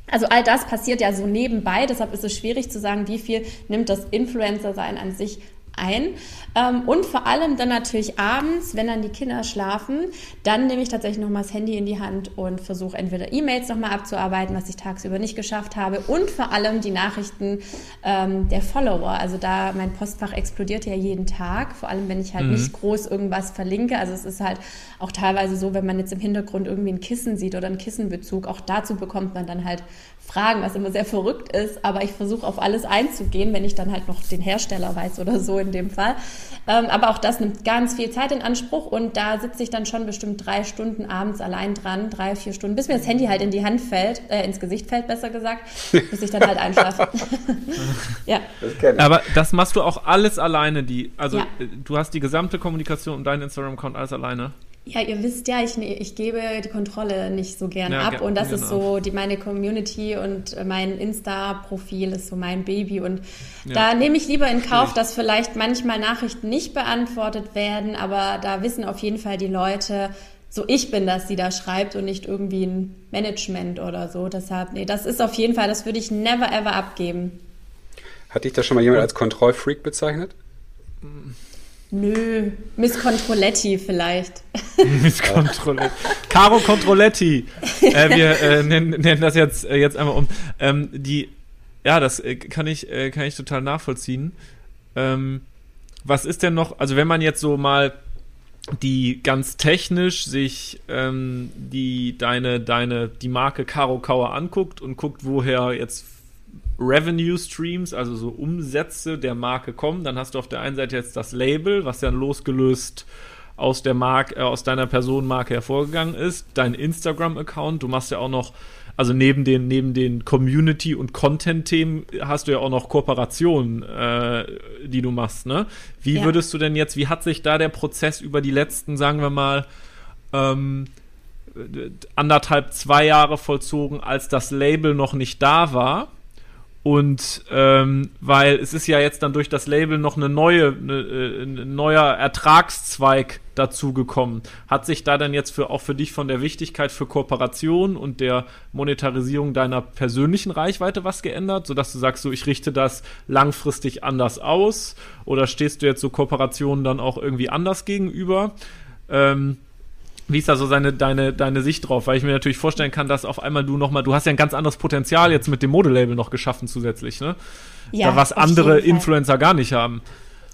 Also all das passiert ja so nebenbei, deshalb ist es schwierig zu sagen, wie viel nimmt das Influencer-Sein an sich ein. Ähm, und vor allem dann natürlich abends, wenn dann die Kinder schlafen, dann nehme ich tatsächlich nochmal das Handy in die Hand und versuche entweder E-Mails nochmal abzuarbeiten, was ich tagsüber nicht geschafft habe, und vor allem die Nachrichten ähm, der Follower. Also da mein Postfach explodiert ja jeden Tag, vor allem wenn ich halt mhm. nicht groß irgendwas verlinke. Also es ist halt auch teilweise so, wenn man jetzt im Hintergrund irgendwie ein Kissen sieht oder einen Kissenbezug, auch dazu bekommt man dann halt Fragen, was immer sehr verrückt ist, aber ich versuche auf alles einzugehen, wenn ich dann halt noch den Hersteller weiß oder so in dem Fall. Ähm, aber auch das nimmt ganz viel Zeit in Anspruch und da sitze ich dann schon bestimmt drei Stunden abends allein dran, drei, vier Stunden, bis mir das Handy halt in die Hand fällt, äh, ins Gesicht fällt, besser gesagt, bis ich dann halt einschlafe. ja. Das aber das machst du auch alles alleine, die, also ja. du hast die gesamte Kommunikation und dein Instagram-Account alles alleine? Ja, ihr wisst ja, ich, ich gebe die Kontrolle nicht so gerne ja, ab. Und das genau. ist so die, meine Community und mein Insta-Profil ist so mein Baby. Und ja. da nehme ich lieber in Kauf, dass vielleicht manchmal Nachrichten nicht beantwortet werden, aber da wissen auf jeden Fall die Leute, so ich bin das, die da schreibt und nicht irgendwie ein Management oder so. Deshalb, nee, das ist auf jeden Fall, das würde ich never ever abgeben. Hat dich da schon mal jemand als Kontrollfreak bezeichnet? Nö, Miss Controletti vielleicht. Miss Controletti. Caro Controletti. Äh, wir äh, nennen, nennen, das jetzt, äh, jetzt einmal um. Ähm, die, ja, das äh, kann ich, äh, kann ich total nachvollziehen. Ähm, was ist denn noch, also wenn man jetzt so mal die ganz technisch sich ähm, die deine deine die Marke Caro Kauer anguckt und guckt, woher jetzt Revenue Streams, also so Umsätze der Marke kommen. Dann hast du auf der einen Seite jetzt das Label, was ja losgelöst aus der Mark, äh, aus deiner Personenmarke hervorgegangen ist. Dein Instagram-Account, du machst ja auch noch, also neben den, neben den Community- und Content-Themen hast du ja auch noch Kooperationen, äh, die du machst, ne? Wie ja. würdest du denn jetzt, wie hat sich da der Prozess über die letzten, sagen wir mal, ähm, anderthalb, zwei Jahre vollzogen, als das Label noch nicht da war? Und ähm, weil es ist ja jetzt dann durch das Label noch eine neue, eine, äh, ein neuer Ertragszweig dazugekommen. Hat sich da dann jetzt für auch für dich von der Wichtigkeit für Kooperation und der Monetarisierung deiner persönlichen Reichweite was geändert, sodass du sagst, so ich richte das langfristig anders aus? Oder stehst du jetzt so Kooperationen dann auch irgendwie anders gegenüber? Ähm, wie ist da so seine, deine, deine Sicht drauf? Weil ich mir natürlich vorstellen kann, dass auf einmal du nochmal, du hast ja ein ganz anderes Potenzial jetzt mit dem Modelabel noch geschaffen zusätzlich, ne? Ja, da, was andere Influencer gar nicht haben.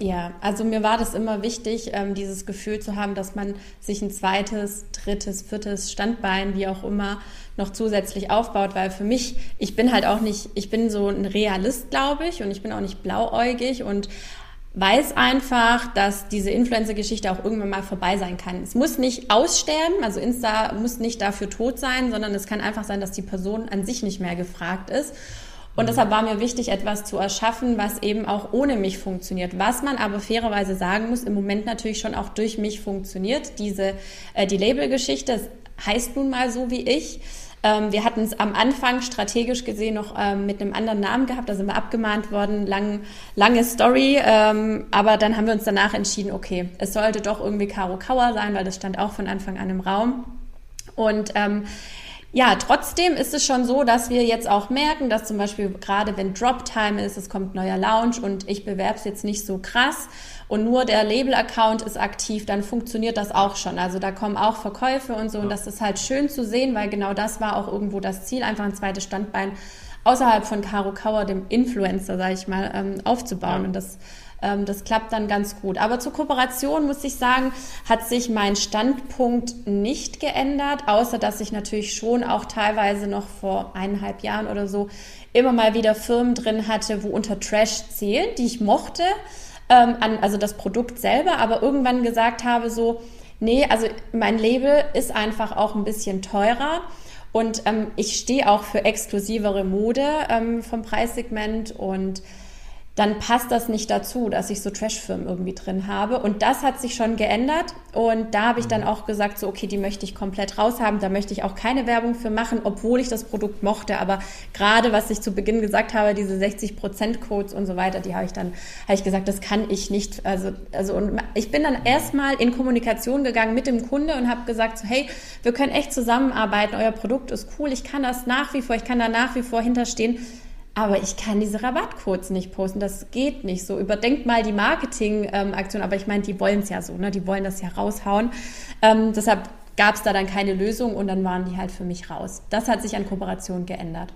Ja, also mir war das immer wichtig, ähm, dieses Gefühl zu haben, dass man sich ein zweites, drittes, viertes Standbein, wie auch immer, noch zusätzlich aufbaut, weil für mich, ich bin halt auch nicht, ich bin so ein Realist, glaube ich, und ich bin auch nicht blauäugig und weiß einfach, dass diese Influencer-Geschichte auch irgendwann mal vorbei sein kann. Es muss nicht aussterben, also Insta muss nicht dafür tot sein, sondern es kann einfach sein, dass die Person an sich nicht mehr gefragt ist. Und mhm. deshalb war mir wichtig, etwas zu erschaffen, was eben auch ohne mich funktioniert. Was man aber fairerweise sagen muss, im Moment natürlich schon auch durch mich funktioniert. Diese, äh, die Label-Geschichte heißt nun mal so wie ich. Ähm, wir hatten es am Anfang strategisch gesehen noch ähm, mit einem anderen Namen gehabt, da sind wir abgemahnt worden, lang, lange Story, ähm, aber dann haben wir uns danach entschieden, okay, es sollte doch irgendwie Caro Kauer sein, weil das stand auch von Anfang an im Raum. Und ähm, ja, trotzdem ist es schon so, dass wir jetzt auch merken, dass zum Beispiel gerade wenn Drop-Time ist, es kommt neuer Lounge und ich bewerbe es jetzt nicht so krass und nur der Label-Account ist aktiv, dann funktioniert das auch schon. Also da kommen auch Verkäufe und so und das ist halt schön zu sehen, weil genau das war auch irgendwo das Ziel, einfach ein zweites Standbein außerhalb von Caro Kauer, dem Influencer, sage ich mal, ähm, aufzubauen. Ja. Und das, ähm, das klappt dann ganz gut. Aber zur Kooperation muss ich sagen, hat sich mein Standpunkt nicht geändert, außer dass ich natürlich schon auch teilweise noch vor eineinhalb Jahren oder so immer mal wieder Firmen drin hatte, wo unter Trash zählen, die ich mochte ähm, an, also das Produkt selber, aber irgendwann gesagt habe so, nee, also mein Label ist einfach auch ein bisschen teurer. Und ähm, ich stehe auch für exklusivere Mode ähm, vom Preissegment und dann passt das nicht dazu, dass ich so Trash-Firmen irgendwie drin habe. Und das hat sich schon geändert. Und da habe ich dann mhm. auch gesagt, so, okay, die möchte ich komplett raushaben. Da möchte ich auch keine Werbung für machen, obwohl ich das Produkt mochte. Aber gerade, was ich zu Beginn gesagt habe, diese 60%-Codes und so weiter, die habe ich dann, habe ich gesagt, das kann ich nicht. Also, also, und ich bin dann erstmal in Kommunikation gegangen mit dem Kunde und habe gesagt, so, hey, wir können echt zusammenarbeiten. Euer Produkt ist cool. Ich kann das nach wie vor, ich kann da nach wie vor hinterstehen aber ich kann diese Rabattcodes nicht posten. Das geht nicht so. Überdenkt mal die Marketingaktion. aber ich meine, die wollen es ja so, ne? Die wollen das ja raushauen. Ähm, deshalb gab es da dann keine Lösung und dann waren die halt für mich raus. Das hat sich an Kooperation geändert.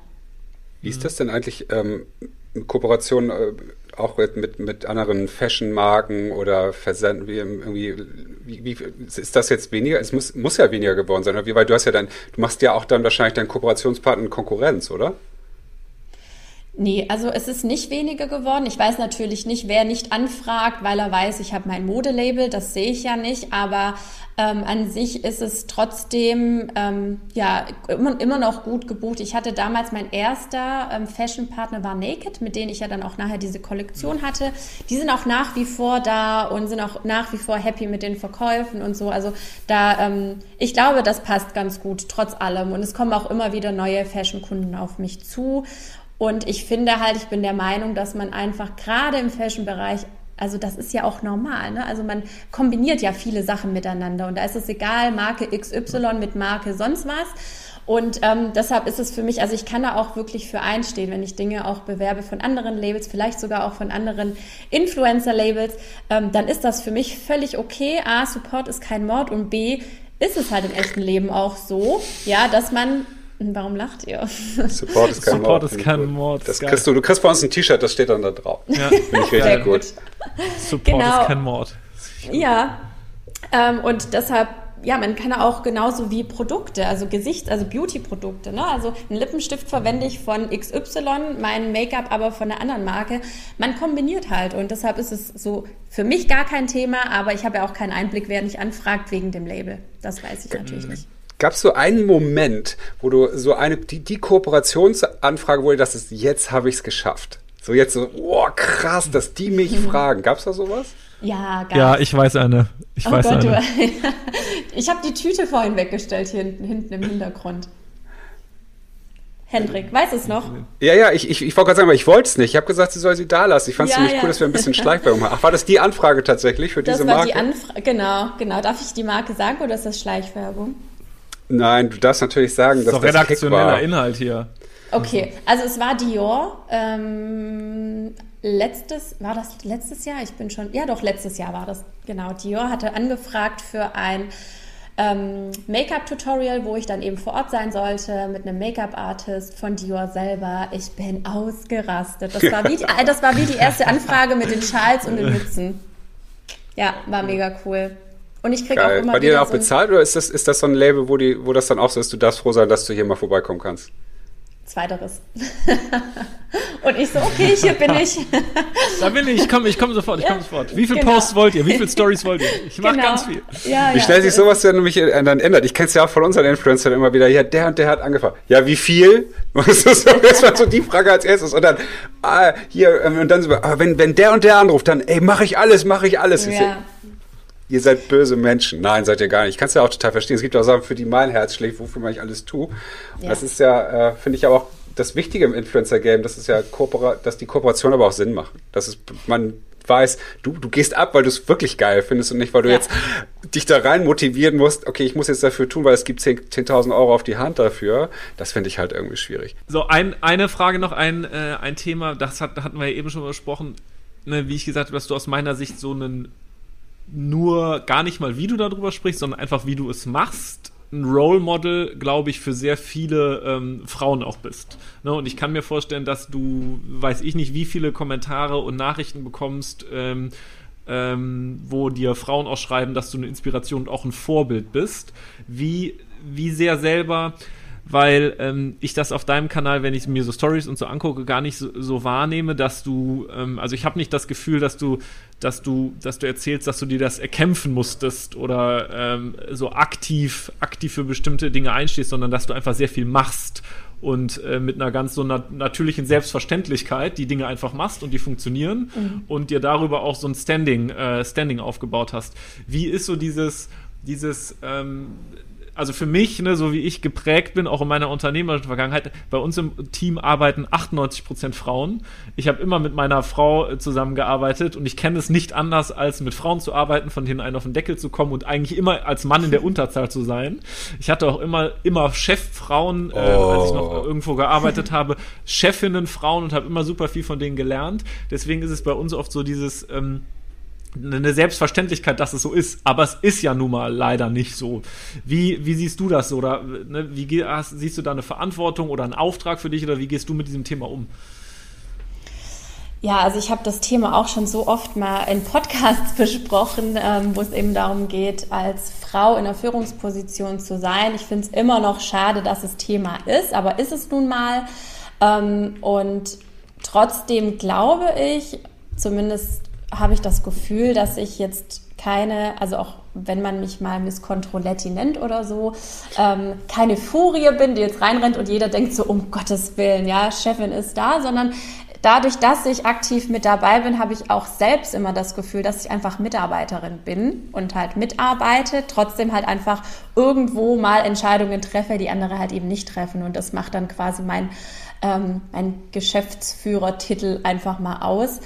Wie ist das denn eigentlich ähm, Kooperation äh, auch mit, mit anderen Fashion-Marken oder Versenden? Wie, irgendwie, wie, wie, ist das jetzt weniger? Es muss, muss ja weniger geworden sein, weil du hast ja dann, du machst ja auch dann wahrscheinlich deinen Kooperationspartner Konkurrenz, oder? Nee, also es ist nicht weniger geworden. Ich weiß natürlich nicht, wer nicht anfragt, weil er weiß, ich habe mein Modelabel, das sehe ich ja nicht, aber ähm, an sich ist es trotzdem ähm, ja immer, immer noch gut gebucht. Ich hatte damals mein erster ähm, Fashion-Partner war Naked, mit denen ich ja dann auch nachher diese Kollektion hatte. Die sind auch nach wie vor da und sind auch nach wie vor happy mit den Verkäufen und so. Also da, ähm, ich glaube, das passt ganz gut trotz allem und es kommen auch immer wieder neue Fashion-Kunden auf mich zu. Und ich finde halt, ich bin der Meinung, dass man einfach gerade im Fashion-Bereich also das ist ja auch normal. Ne? Also man kombiniert ja viele Sachen miteinander und da ist es egal, Marke XY mit Marke sonst was. Und ähm, deshalb ist es für mich, also ich kann da auch wirklich für einstehen, wenn ich Dinge auch bewerbe von anderen Labels, vielleicht sogar auch von anderen Influencer-Labels, ähm, dann ist das für mich völlig okay. A, Support ist kein Mord und B, ist es halt im echten Leben auch so, ja, dass man Warum lacht ihr? Support ist kein Support Mord. Ist kein Mord. Das kriegst du, du kriegst bei uns ein T-Shirt, das steht dann da drauf. Ja. Finde ich richtig gut. Support genau. ist kein Mord. Ja. Ähm, und deshalb ja, man kann auch genauso wie Produkte, also Gesichts-, also Beauty-Produkte. Ne? Also einen Lippenstift verwende ich von XY, mein Make-up aber von einer anderen Marke. Man kombiniert halt und deshalb ist es so für mich gar kein Thema, aber ich habe ja auch keinen Einblick, wer mich anfragt wegen dem Label. Das weiß ich natürlich nicht. Gab es so einen Moment, wo du so eine, die, die Kooperationsanfrage, wo du dachtest, jetzt habe ich es geschafft? So jetzt so, oh krass, dass die mich mhm. fragen. Gab es da sowas? Ja, gar Ja, ich weiß eine. Ich oh weiß Gott, eine. ich habe die Tüte vorhin weggestellt hier hinten, hinten im Hintergrund. Hendrik, weiß es noch? Ja, ja, ich, ich, ich wollte gerade sagen, aber ich wollte es nicht. Ich habe gesagt, sie soll sie da lassen. Ich fand es ja, ziemlich ja. cool, dass wir ein bisschen Schleichwerbung machen. Ach, war das die Anfrage tatsächlich für das diese Marke? Das war die Anfrage, genau, genau. Darf ich die Marke sagen oder ist das Schleichwerbung? Nein, du darfst natürlich sagen, dass das, das redaktioneller Inhalt hier. Okay, also es war Dior. Ähm, letztes, war das letztes Jahr? Ich bin schon, ja doch, letztes Jahr war das. Genau, Dior hatte angefragt für ein ähm, Make-up-Tutorial, wo ich dann eben vor Ort sein sollte mit einem Make-up-Artist von Dior selber. Ich bin ausgerastet. Das war, wie die, das war wie die erste Anfrage mit den Schals und den Mützen. Ja, war mega cool. Und ich kriege auch immer War dir auch so bezahlt oder ist das, ist das so ein Label, wo, die, wo das dann auch so ist, du darfst froh sein, dass du hier mal vorbeikommen kannst? Zweiteres. und ich so, okay, hier bin ich. da bin ich, ich komme ich komm sofort, ich komme sofort. Wie viele genau. Posts wollt ihr? Wie viele Stories wollt ihr? Ich mache genau. ganz viel. Ja, wie schnell ja, sich sowas dann nämlich äh, dann ändert. Ich kenne es ja auch von unseren Influencern immer wieder. Ja, der und der hat angefangen. Ja, wie viel? Das ist erstmal so die Frage als erstes. Und dann, ah, hier, ähm, und dann so, wenn, wenn der und der anruft, dann, ey, mache ich alles, mache ich alles. Ja ihr seid böse Menschen. Nein, seid ihr gar nicht. Ich kann es ja auch total verstehen. Es gibt auch Sachen, für die mein Herz schlägt, wofür man ich alles tue. Ja. Das ist ja, äh, finde ich aber auch das Wichtige im Influencer-Game, das ist ja, Koopera dass die Kooperation aber auch Sinn macht. Dass es, man weiß, du, du gehst ab, weil du es wirklich geil findest und nicht, weil du ja. jetzt dich da rein motivieren musst, okay, ich muss jetzt dafür tun, weil es gibt 10.000 10 Euro auf die Hand dafür. Das finde ich halt irgendwie schwierig. So, ein, eine Frage noch, ein, äh, ein Thema, das hat, hatten wir ja eben schon besprochen, ne, wie ich gesagt habe, dass du aus meiner Sicht so einen nur gar nicht mal, wie du darüber sprichst, sondern einfach, wie du es machst, ein Role Model, glaube ich, für sehr viele ähm, Frauen auch bist. Ne? Und ich kann mir vorstellen, dass du, weiß ich nicht, wie viele Kommentare und Nachrichten bekommst, ähm, ähm, wo dir Frauen auch schreiben, dass du eine Inspiration und auch ein Vorbild bist. Wie, wie sehr selber weil ähm, ich das auf deinem Kanal, wenn ich mir so Stories und so angucke, gar nicht so, so wahrnehme, dass du, ähm, also ich habe nicht das Gefühl, dass du, dass du, dass du erzählst, dass du dir das erkämpfen musstest oder ähm, so aktiv, aktiv für bestimmte Dinge einstehst, sondern dass du einfach sehr viel machst und äh, mit einer ganz so nat natürlichen Selbstverständlichkeit die Dinge einfach machst und die funktionieren mhm. und dir darüber auch so ein Standing, äh, Standing aufgebaut hast. Wie ist so dieses, dieses ähm, also für mich, ne, so wie ich geprägt bin, auch in meiner unternehmerischen Vergangenheit, bei uns im Team arbeiten 98 Prozent Frauen. Ich habe immer mit meiner Frau äh, zusammengearbeitet und ich kenne es nicht anders, als mit Frauen zu arbeiten, von denen einen auf den Deckel zu kommen und eigentlich immer als Mann in der Unterzahl zu sein. Ich hatte auch immer, immer Cheffrauen, äh, als ich noch oh. irgendwo gearbeitet habe, Chefinnen, Frauen und habe immer super viel von denen gelernt. Deswegen ist es bei uns oft so dieses, ähm, eine Selbstverständlichkeit, dass es so ist, aber es ist ja nun mal leider nicht so. Wie, wie siehst du das oder ne, wie hast, siehst du da eine Verantwortung oder einen Auftrag für dich oder wie gehst du mit diesem Thema um? Ja, also ich habe das Thema auch schon so oft mal in Podcasts besprochen, ähm, wo es eben darum geht, als Frau in der Führungsposition zu sein. Ich finde es immer noch schade, dass es Thema ist, aber ist es nun mal. Ähm, und trotzdem glaube ich, zumindest habe ich das Gefühl, dass ich jetzt keine, also auch wenn man mich mal Miss Controletti nennt oder so, ähm, keine Furie bin, die jetzt reinrennt und jeder denkt so, um Gottes Willen, ja, Chefin ist da, sondern dadurch, dass ich aktiv mit dabei bin, habe ich auch selbst immer das Gefühl, dass ich einfach Mitarbeiterin bin und halt mitarbeite, trotzdem halt einfach irgendwo mal Entscheidungen treffe, die andere halt eben nicht treffen. Und das macht dann quasi mein, ähm, mein Geschäftsführertitel einfach mal aus.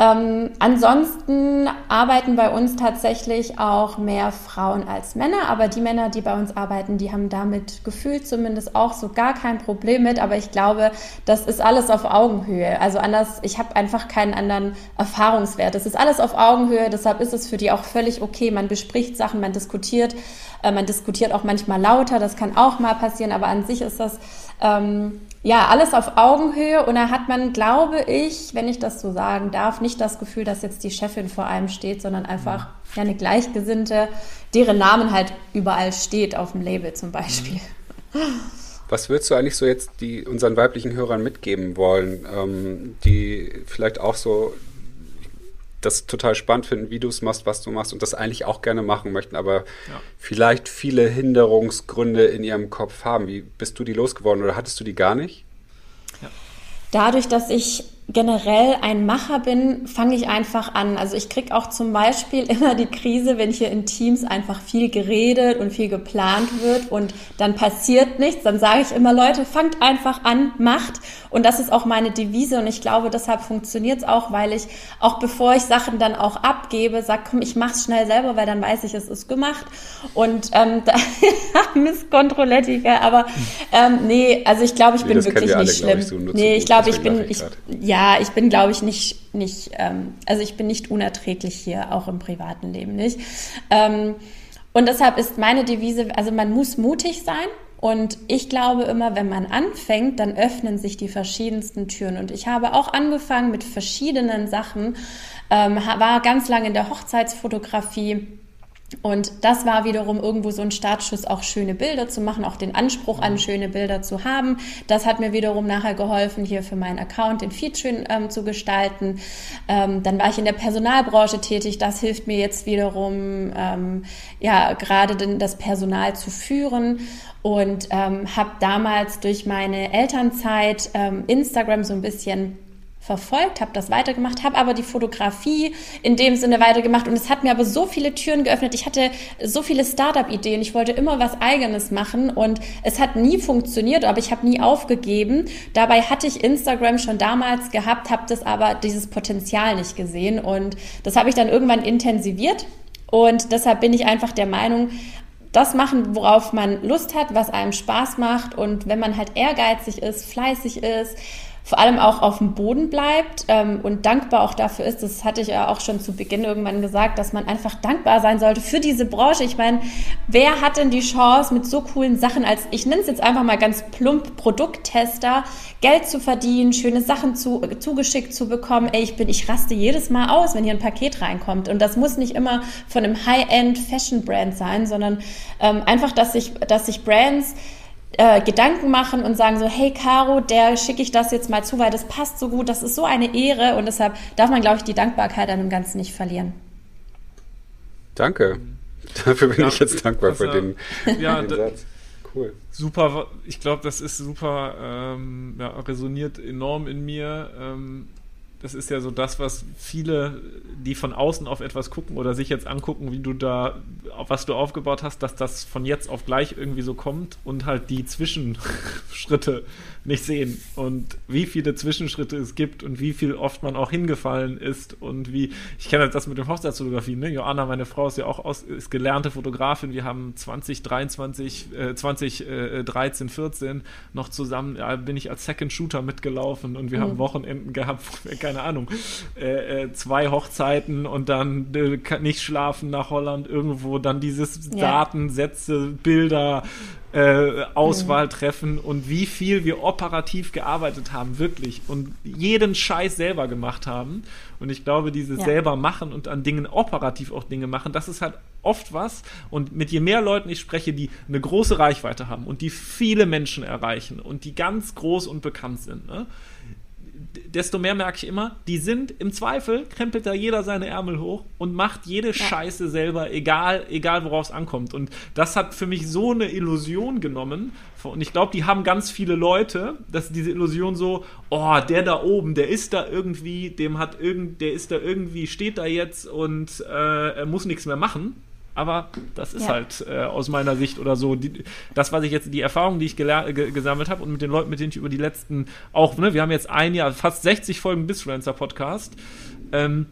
Ähm, ansonsten arbeiten bei uns tatsächlich auch mehr Frauen als Männer, aber die Männer, die bei uns arbeiten, die haben damit gefühlt zumindest auch so gar kein Problem mit. Aber ich glaube, das ist alles auf Augenhöhe. Also anders, ich habe einfach keinen anderen Erfahrungswert. Es ist alles auf Augenhöhe, deshalb ist es für die auch völlig okay. Man bespricht Sachen, man diskutiert, äh, man diskutiert auch manchmal lauter, das kann auch mal passieren, aber an sich ist das ähm, ja, alles auf Augenhöhe. Und da hat man, glaube ich, wenn ich das so sagen darf, nicht das Gefühl, dass jetzt die Chefin vor einem steht, sondern einfach ja, eine Gleichgesinnte, deren Namen halt überall steht auf dem Label zum Beispiel. Was würdest du eigentlich so jetzt die unseren weiblichen Hörern mitgeben wollen, ähm, die vielleicht auch so das total spannend finden, wie du es machst, was du machst und das eigentlich auch gerne machen möchten, aber ja. vielleicht viele Hinderungsgründe in ihrem Kopf haben. Wie bist du die losgeworden oder hattest du die gar nicht? Ja. Dadurch, dass ich generell ein Macher bin, fange ich einfach an. Also ich kriege auch zum Beispiel immer die Krise, wenn hier in Teams einfach viel geredet und viel geplant wird und dann passiert nichts. Dann sage ich immer, Leute, fangt einfach an, macht. Und das ist auch meine Devise und ich glaube, deshalb funktioniert es auch, weil ich auch bevor ich Sachen dann auch abgebe, sage, komm, ich mach's schnell selber, weil dann weiß ich, es ist gemacht. Und ähm, da Miss Controlettiger, aber ähm, nee, also ich glaube, ich nee, bin wirklich alle, nicht schlimm. Ich, so nee, ich glaube, ich bin, ich, ja, ich bin, glaube ich, nicht, nicht, ähm, also ich bin nicht unerträglich hier, auch im privaten Leben nicht. Ähm, und deshalb ist meine Devise, also man muss mutig sein und ich glaube immer, wenn man anfängt, dann öffnen sich die verschiedensten Türen. Und ich habe auch angefangen mit verschiedenen Sachen, ähm, war ganz lange in der Hochzeitsfotografie. Und das war wiederum irgendwo so ein Startschuss, auch schöne Bilder zu machen, auch den Anspruch an schöne Bilder zu haben. Das hat mir wiederum nachher geholfen, hier für meinen Account den Feed schön ähm, zu gestalten. Ähm, dann war ich in der Personalbranche tätig. Das hilft mir jetzt wiederum, ähm, ja, gerade das Personal zu führen und ähm, habe damals durch meine Elternzeit ähm, Instagram so ein bisschen verfolgt, habe das weitergemacht, habe aber die Fotografie in dem Sinne weitergemacht und es hat mir aber so viele Türen geöffnet. Ich hatte so viele Startup-Ideen, ich wollte immer was Eigenes machen und es hat nie funktioniert, aber ich habe nie aufgegeben. Dabei hatte ich Instagram schon damals gehabt, habe das aber dieses Potenzial nicht gesehen und das habe ich dann irgendwann intensiviert und deshalb bin ich einfach der Meinung, das machen, worauf man Lust hat, was einem Spaß macht. Und wenn man halt ehrgeizig ist, fleißig ist, vor allem auch auf dem Boden bleibt ähm, und dankbar auch dafür ist, das hatte ich ja auch schon zu Beginn irgendwann gesagt, dass man einfach dankbar sein sollte für diese Branche. Ich meine, wer hat denn die Chance, mit so coolen Sachen als, ich nenne es jetzt einfach mal ganz plump, Produkttester, Geld zu verdienen, schöne Sachen zu, zugeschickt zu bekommen. Ey, ich bin, ich raste jedes Mal aus, wenn hier ein Paket reinkommt. Und das muss nicht immer von einem High-End Fashion-Brand sein, sondern ähm, einfach, dass sich, dass sich Brands äh, Gedanken machen und sagen so, hey Caro, der schicke ich das jetzt mal zu, weil das passt so gut, das ist so eine Ehre und deshalb darf man, glaube ich, die Dankbarkeit an dem Ganzen nicht verlieren. Danke. Dafür bin ja, ich jetzt dankbar für den, ja, den Satz. Cool. Super, ich glaube, das ist super, ähm, ja, resoniert enorm in mir. Ähm, das ist ja so das, was viele, die von außen auf etwas gucken oder sich jetzt angucken, wie du da, was du aufgebaut hast, dass das von jetzt auf gleich irgendwie so kommt und halt die Zwischenschritte nicht sehen und wie viele Zwischenschritte es gibt und wie viel oft man auch hingefallen ist und wie, ich kenne das mit dem Hochzeitsfotografie, ne? Joanna, meine Frau ist ja auch aus, ist gelernte Fotografin, wir haben 2023, äh, 2013, 14 noch zusammen, ja, bin ich als Second Shooter mitgelaufen und wir mhm. haben Wochenenden gehabt, keine Ahnung, äh, äh, zwei Hochzeiten und dann äh, nicht schlafen nach Holland irgendwo, dann dieses ja. Daten, Sätze, Bilder, äh, Auswahl mhm. treffen und wie viel wir operativ gearbeitet haben, wirklich. Und jeden Scheiß selber gemacht haben. Und ich glaube, dieses ja. selber machen und an Dingen operativ auch Dinge machen, das ist halt oft was. Und mit je mehr Leuten ich spreche, die eine große Reichweite haben und die viele Menschen erreichen und die ganz groß und bekannt sind, ne? Desto mehr merke ich immer, die sind im Zweifel, krempelt da jeder seine Ärmel hoch und macht jede ja. Scheiße selber, egal, egal worauf es ankommt. Und das hat für mich so eine Illusion genommen. Und ich glaube, die haben ganz viele Leute, dass diese Illusion so, oh, der da oben, der ist da irgendwie, dem hat irgend, der ist da irgendwie, steht da jetzt und äh, er muss nichts mehr machen aber das ist ja. halt äh, aus meiner Sicht oder so die, das, was ich jetzt, die Erfahrung, die ich gesammelt habe und mit den Leuten, mit denen ich über die letzten auch, ne, wir haben jetzt ein Jahr, fast 60 Folgen Bisfluencer Podcast ähm,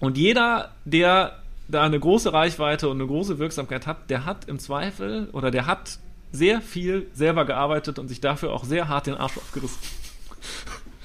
und jeder, der da eine große Reichweite und eine große Wirksamkeit hat, der hat im Zweifel oder der hat sehr viel selber gearbeitet und sich dafür auch sehr hart den Arsch aufgerissen.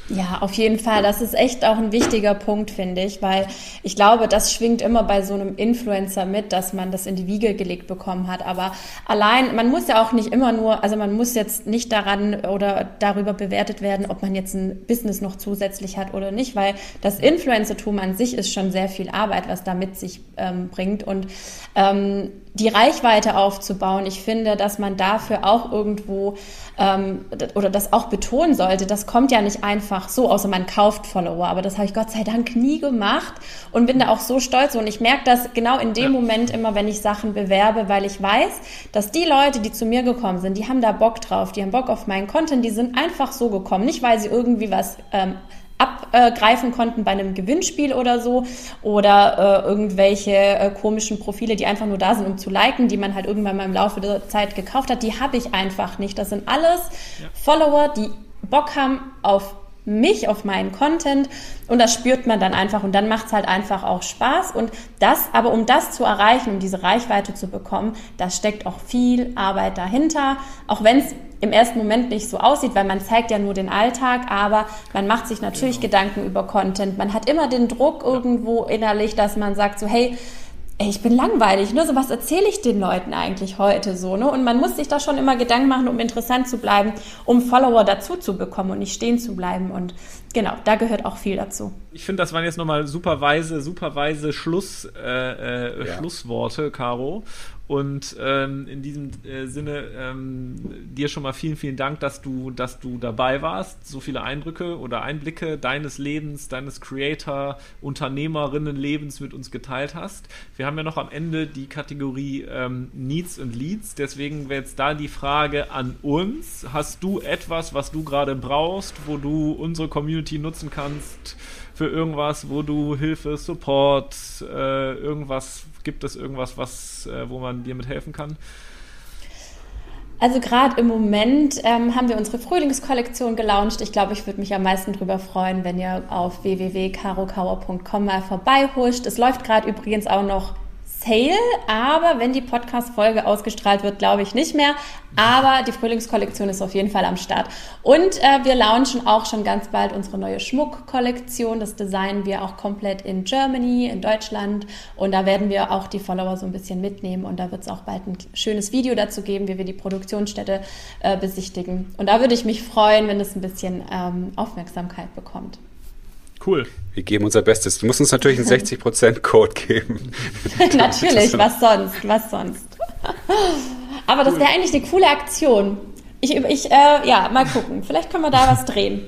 Ja, auf jeden Fall. Das ist echt auch ein wichtiger Punkt, finde ich, weil ich glaube, das schwingt immer bei so einem Influencer mit, dass man das in die Wiege gelegt bekommen hat. Aber allein, man muss ja auch nicht immer nur, also man muss jetzt nicht daran oder darüber bewertet werden, ob man jetzt ein Business noch zusätzlich hat oder nicht, weil das Influencertum an sich ist schon sehr viel Arbeit, was da mit sich ähm, bringt. Und ähm, die Reichweite aufzubauen. Ich finde, dass man dafür auch irgendwo ähm, oder das auch betonen sollte. Das kommt ja nicht einfach so, außer man kauft Follower. Aber das habe ich Gott sei Dank nie gemacht und bin da auch so stolz. Und ich merke das genau in dem ja. Moment immer, wenn ich Sachen bewerbe, weil ich weiß, dass die Leute, die zu mir gekommen sind, die haben da Bock drauf, die haben Bock auf meinen Content, die sind einfach so gekommen. Nicht, weil sie irgendwie was ähm, abgreifen konnten bei einem Gewinnspiel oder so oder äh, irgendwelche äh, komischen Profile, die einfach nur da sind, um zu liken, die man halt irgendwann mal im Laufe der Zeit gekauft hat, die habe ich einfach nicht. Das sind alles ja. Follower, die Bock haben auf mich, auf meinen Content und das spürt man dann einfach und dann macht es halt einfach auch Spaß und das, aber um das zu erreichen, um diese Reichweite zu bekommen, da steckt auch viel Arbeit dahinter, auch wenn es im ersten Moment nicht so aussieht, weil man zeigt ja nur den Alltag, aber man macht sich natürlich genau. Gedanken über Content. Man hat immer den Druck irgendwo innerlich, dass man sagt so, hey, ey, ich bin langweilig, ne? So was erzähle ich den Leuten eigentlich heute so, ne? Und man muss sich da schon immer Gedanken machen, um interessant zu bleiben, um Follower dazu zu bekommen und nicht stehen zu bleiben. Und genau, da gehört auch viel dazu. Ich finde, das waren jetzt nochmal super weise, super weise Schluss, äh, äh, ja. Schlussworte, Caro. Und ähm, in diesem äh, Sinne ähm, dir schon mal vielen, vielen Dank, dass du, dass du dabei warst, so viele Eindrücke oder Einblicke deines Lebens, deines Creator, Unternehmerinnenlebens mit uns geteilt hast. Wir haben ja noch am Ende die Kategorie ähm, Needs und Leads, deswegen wäre jetzt da die Frage an uns. Hast du etwas, was du gerade brauchst, wo du unsere Community nutzen kannst? Für irgendwas, wo du Hilfe, Support, äh, irgendwas, gibt es irgendwas, was, äh, wo man dir mit helfen kann? Also gerade im Moment ähm, haben wir unsere Frühlingskollektion gelauncht. Ich glaube, ich würde mich am meisten darüber freuen, wenn ihr auf www.karokauer.com mal vorbeihuscht. Es läuft gerade übrigens auch noch Sale, aber wenn die Podcast-Folge ausgestrahlt wird, glaube ich nicht mehr. Aber die Frühlingskollektion ist auf jeden Fall am Start. Und äh, wir launchen auch schon ganz bald unsere neue Schmuckkollektion. Das designen wir auch komplett in Germany, in Deutschland. Und da werden wir auch die Follower so ein bisschen mitnehmen. Und da wird es auch bald ein schönes Video dazu geben, wie wir die Produktionsstätte äh, besichtigen. Und da würde ich mich freuen, wenn es ein bisschen ähm, Aufmerksamkeit bekommt. Cool. Wir geben unser Bestes. Du musst uns natürlich einen 60%-Code geben. natürlich, was sonst, was sonst. Aber das wäre eigentlich eine coole Aktion. Ich, ich äh, ja, mal gucken. Vielleicht können wir da was drehen.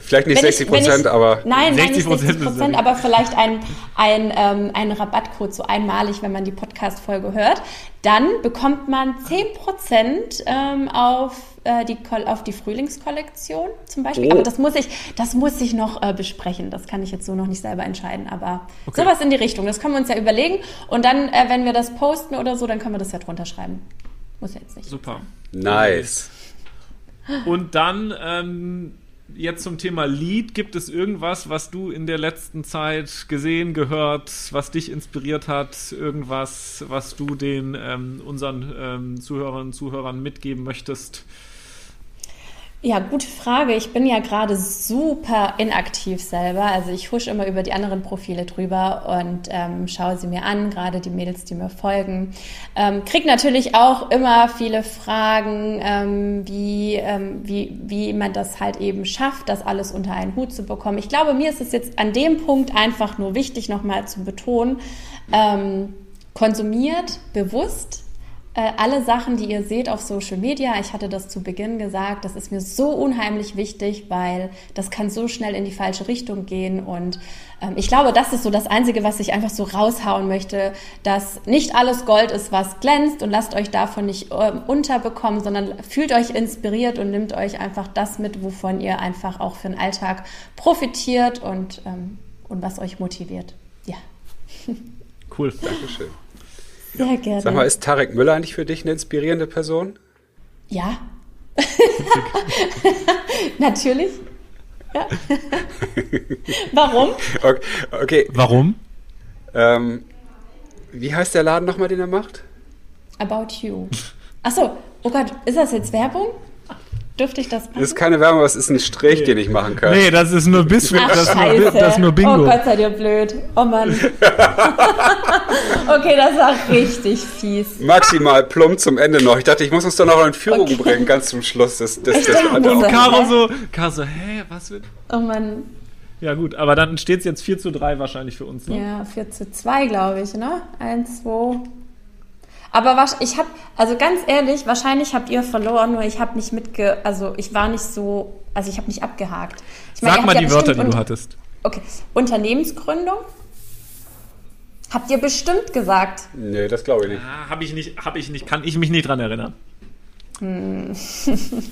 Vielleicht nicht wenn 60 Prozent, aber. Nein, 60 nein, nicht 60 Prozent, aber vielleicht ein, ein, ähm, ein Rabattcode so einmalig, wenn man die Podcast-Folge hört. Dann bekommt man 10 Prozent ähm, auf, äh, die, auf die Frühlingskollektion zum Beispiel. Oh. Aber das muss ich, das muss ich noch äh, besprechen. Das kann ich jetzt so noch nicht selber entscheiden. Aber okay. sowas in die Richtung. Das können wir uns ja überlegen. Und dann, äh, wenn wir das posten oder so, dann können wir das ja drunter schreiben. Muss ja jetzt nicht. Super. Nice. Und dann ähm, jetzt zum Thema Lied. Gibt es irgendwas, was du in der letzten Zeit gesehen, gehört, was dich inspiriert hat? Irgendwas, was du den ähm, unseren ähm, Zuhörerinnen und Zuhörern mitgeben möchtest? Ja, gute Frage. Ich bin ja gerade super inaktiv selber. Also ich husche immer über die anderen Profile drüber und ähm, schaue sie mir an, gerade die Mädels, die mir folgen. Ähm, krieg natürlich auch immer viele Fragen, ähm, wie, ähm, wie, wie man das halt eben schafft, das alles unter einen Hut zu bekommen. Ich glaube, mir ist es jetzt an dem Punkt einfach nur wichtig, nochmal zu betonen, ähm, konsumiert bewusst alle Sachen, die ihr seht auf Social Media, ich hatte das zu Beginn gesagt, das ist mir so unheimlich wichtig, weil das kann so schnell in die falsche Richtung gehen. Und ähm, ich glaube, das ist so das Einzige, was ich einfach so raushauen möchte, dass nicht alles Gold ist, was glänzt und lasst euch davon nicht äh, unterbekommen, sondern fühlt euch inspiriert und nimmt euch einfach das mit, wovon ihr einfach auch für den Alltag profitiert und, ähm, und was euch motiviert. Ja. Cool, Dankeschön. Sehr gerne. Sag mal, ist Tarek Müller eigentlich für dich eine inspirierende Person? Ja. Natürlich. Ja. Warum? Okay. okay. Warum? Ähm, wie heißt der Laden nochmal, den er macht? About You. Achso, oh Gott, ist das jetzt Werbung? Dürfte ich das machen? Das ist keine Werbung, aber es ist ein Strich, den ich machen kann. Nee, das ist nur bis Ach, das, ist nur, scheiße. das ist nur Bingo. Oh Gott, seid ihr blöd. Oh Mann. okay, das war richtig fies. Maximal plump zum Ende noch. Ich dachte, ich muss uns doch noch in Führung Okay. bringen, ganz zum Schluss des, des, des Stimmt, Und? Caro so, Caro so, hä, was wird? Oh Mann. Ja gut, aber dann steht es jetzt 4 zu 3 wahrscheinlich für uns, ne? Ja, 4 zu 2, glaube ich, ne? 1, 2. Aber was, ich habe, also ganz ehrlich, wahrscheinlich habt ihr verloren, nur ich habe nicht mitge, also ich war nicht so, also ich habe nicht abgehakt. Ich meine, Sag mal habt ja die Wörter, die du hattest. Okay, Unternehmensgründung. Habt ihr bestimmt gesagt. Nee, das glaube ich nicht. Ah, habe ich nicht, habe ich nicht, kann ich mich nicht dran erinnern. Hm.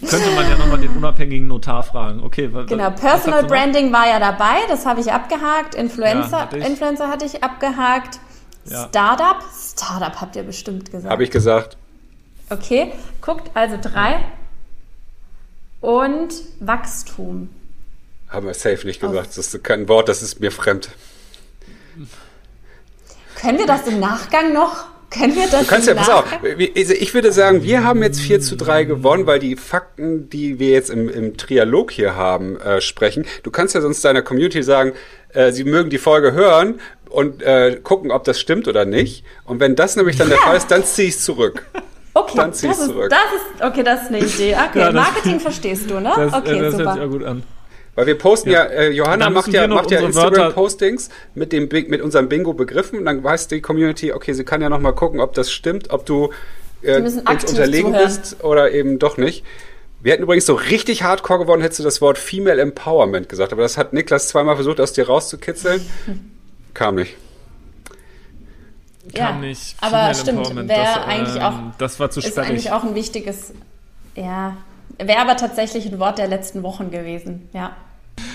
Könnte man ja nochmal den unabhängigen Notar fragen. Okay, Genau, Personal? Branding war ja dabei, das habe ich abgehakt. Ja, Influencer, hatte ich. Influencer hatte ich abgehakt. Ja. Startup, Startup habt ihr bestimmt gesagt. Habe ich gesagt. Okay, guckt also drei. Und Wachstum. Haben wir safe nicht gesagt. Das ist kein Wort, das ist mir fremd. Können wir das im Nachgang noch? Können wir das Du kannst ja, pass auf, ich würde sagen, wir haben jetzt 4 zu 3 gewonnen, weil die Fakten, die wir jetzt im, im Trialog hier haben, äh, sprechen. Du kannst ja sonst deiner Community sagen, äh, sie mögen die Folge hören und äh, gucken, ob das stimmt oder nicht. Und wenn das nämlich dann der Fall ist, dann ziehe ich es zurück. Okay, dann das zieh's ist, zurück. das ist, okay, das ist eine Idee. Okay, Ja, das- Marketing verstehst du, ne? Das, okay, äh, das hört sich super. ja gut an. Weil wir posten ja, äh, Johanna macht ja, macht ja Instagram-Postings mit, dem mit unserem Bingo-Begriffen und dann weiß die Community, okay, sie kann ja nochmal gucken, ob das stimmt, ob du äh, uns unterlegen zuhören. bist oder eben doch nicht. Wir hätten übrigens so richtig hardcore gewonnen, hättest du das Wort Female Empowerment gesagt, aber das hat Niklas zweimal versucht, aus dir rauszukitzeln. Kam nicht. Ja, Kam nicht. aber Female stimmt, Empowerment, wäre das, eigentlich ähm, auch, Das war zu ist sperrig. eigentlich auch ein wichtiges, ja, wäre aber tatsächlich ein Wort der letzten Wochen gewesen, ja.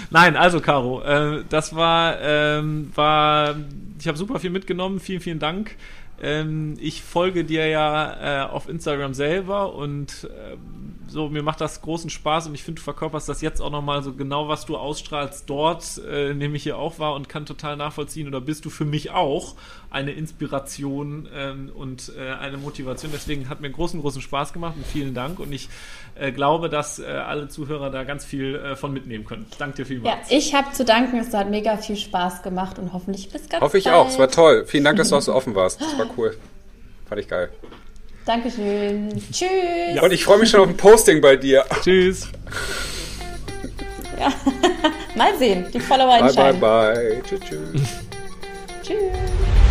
Nein, also Caro, äh, das war, ähm, war, ich habe super viel mitgenommen. Vielen, vielen Dank. Ähm, ich folge dir ja äh, auf Instagram selber und ähm, so, mir macht das großen Spaß und ich finde, du verkörperst das jetzt auch nochmal so genau, was du ausstrahlst dort, äh, nehme ich hier auch wahr und kann total nachvollziehen oder bist du für mich auch eine Inspiration ähm, und äh, eine Motivation. Deswegen hat mir großen, großen Spaß gemacht und vielen Dank und ich äh, glaube, dass äh, alle Zuhörer da ganz viel äh, von mitnehmen können. Danke dir Ja, vielmals. ich habe zu danken, es hat mega viel Spaß gemacht und hoffentlich bis ganz Hoffe ich bald. auch, es war toll. Vielen Dank, dass du auch so offen warst. Das war cool. Fand ich geil. Dankeschön. Tschüss. Und ich freue mich schon auf ein Posting bei dir. Tschüss. Mal sehen, die Follower Bye, bye, entscheiden. bye. Tschüss, tschüss. Tschüss.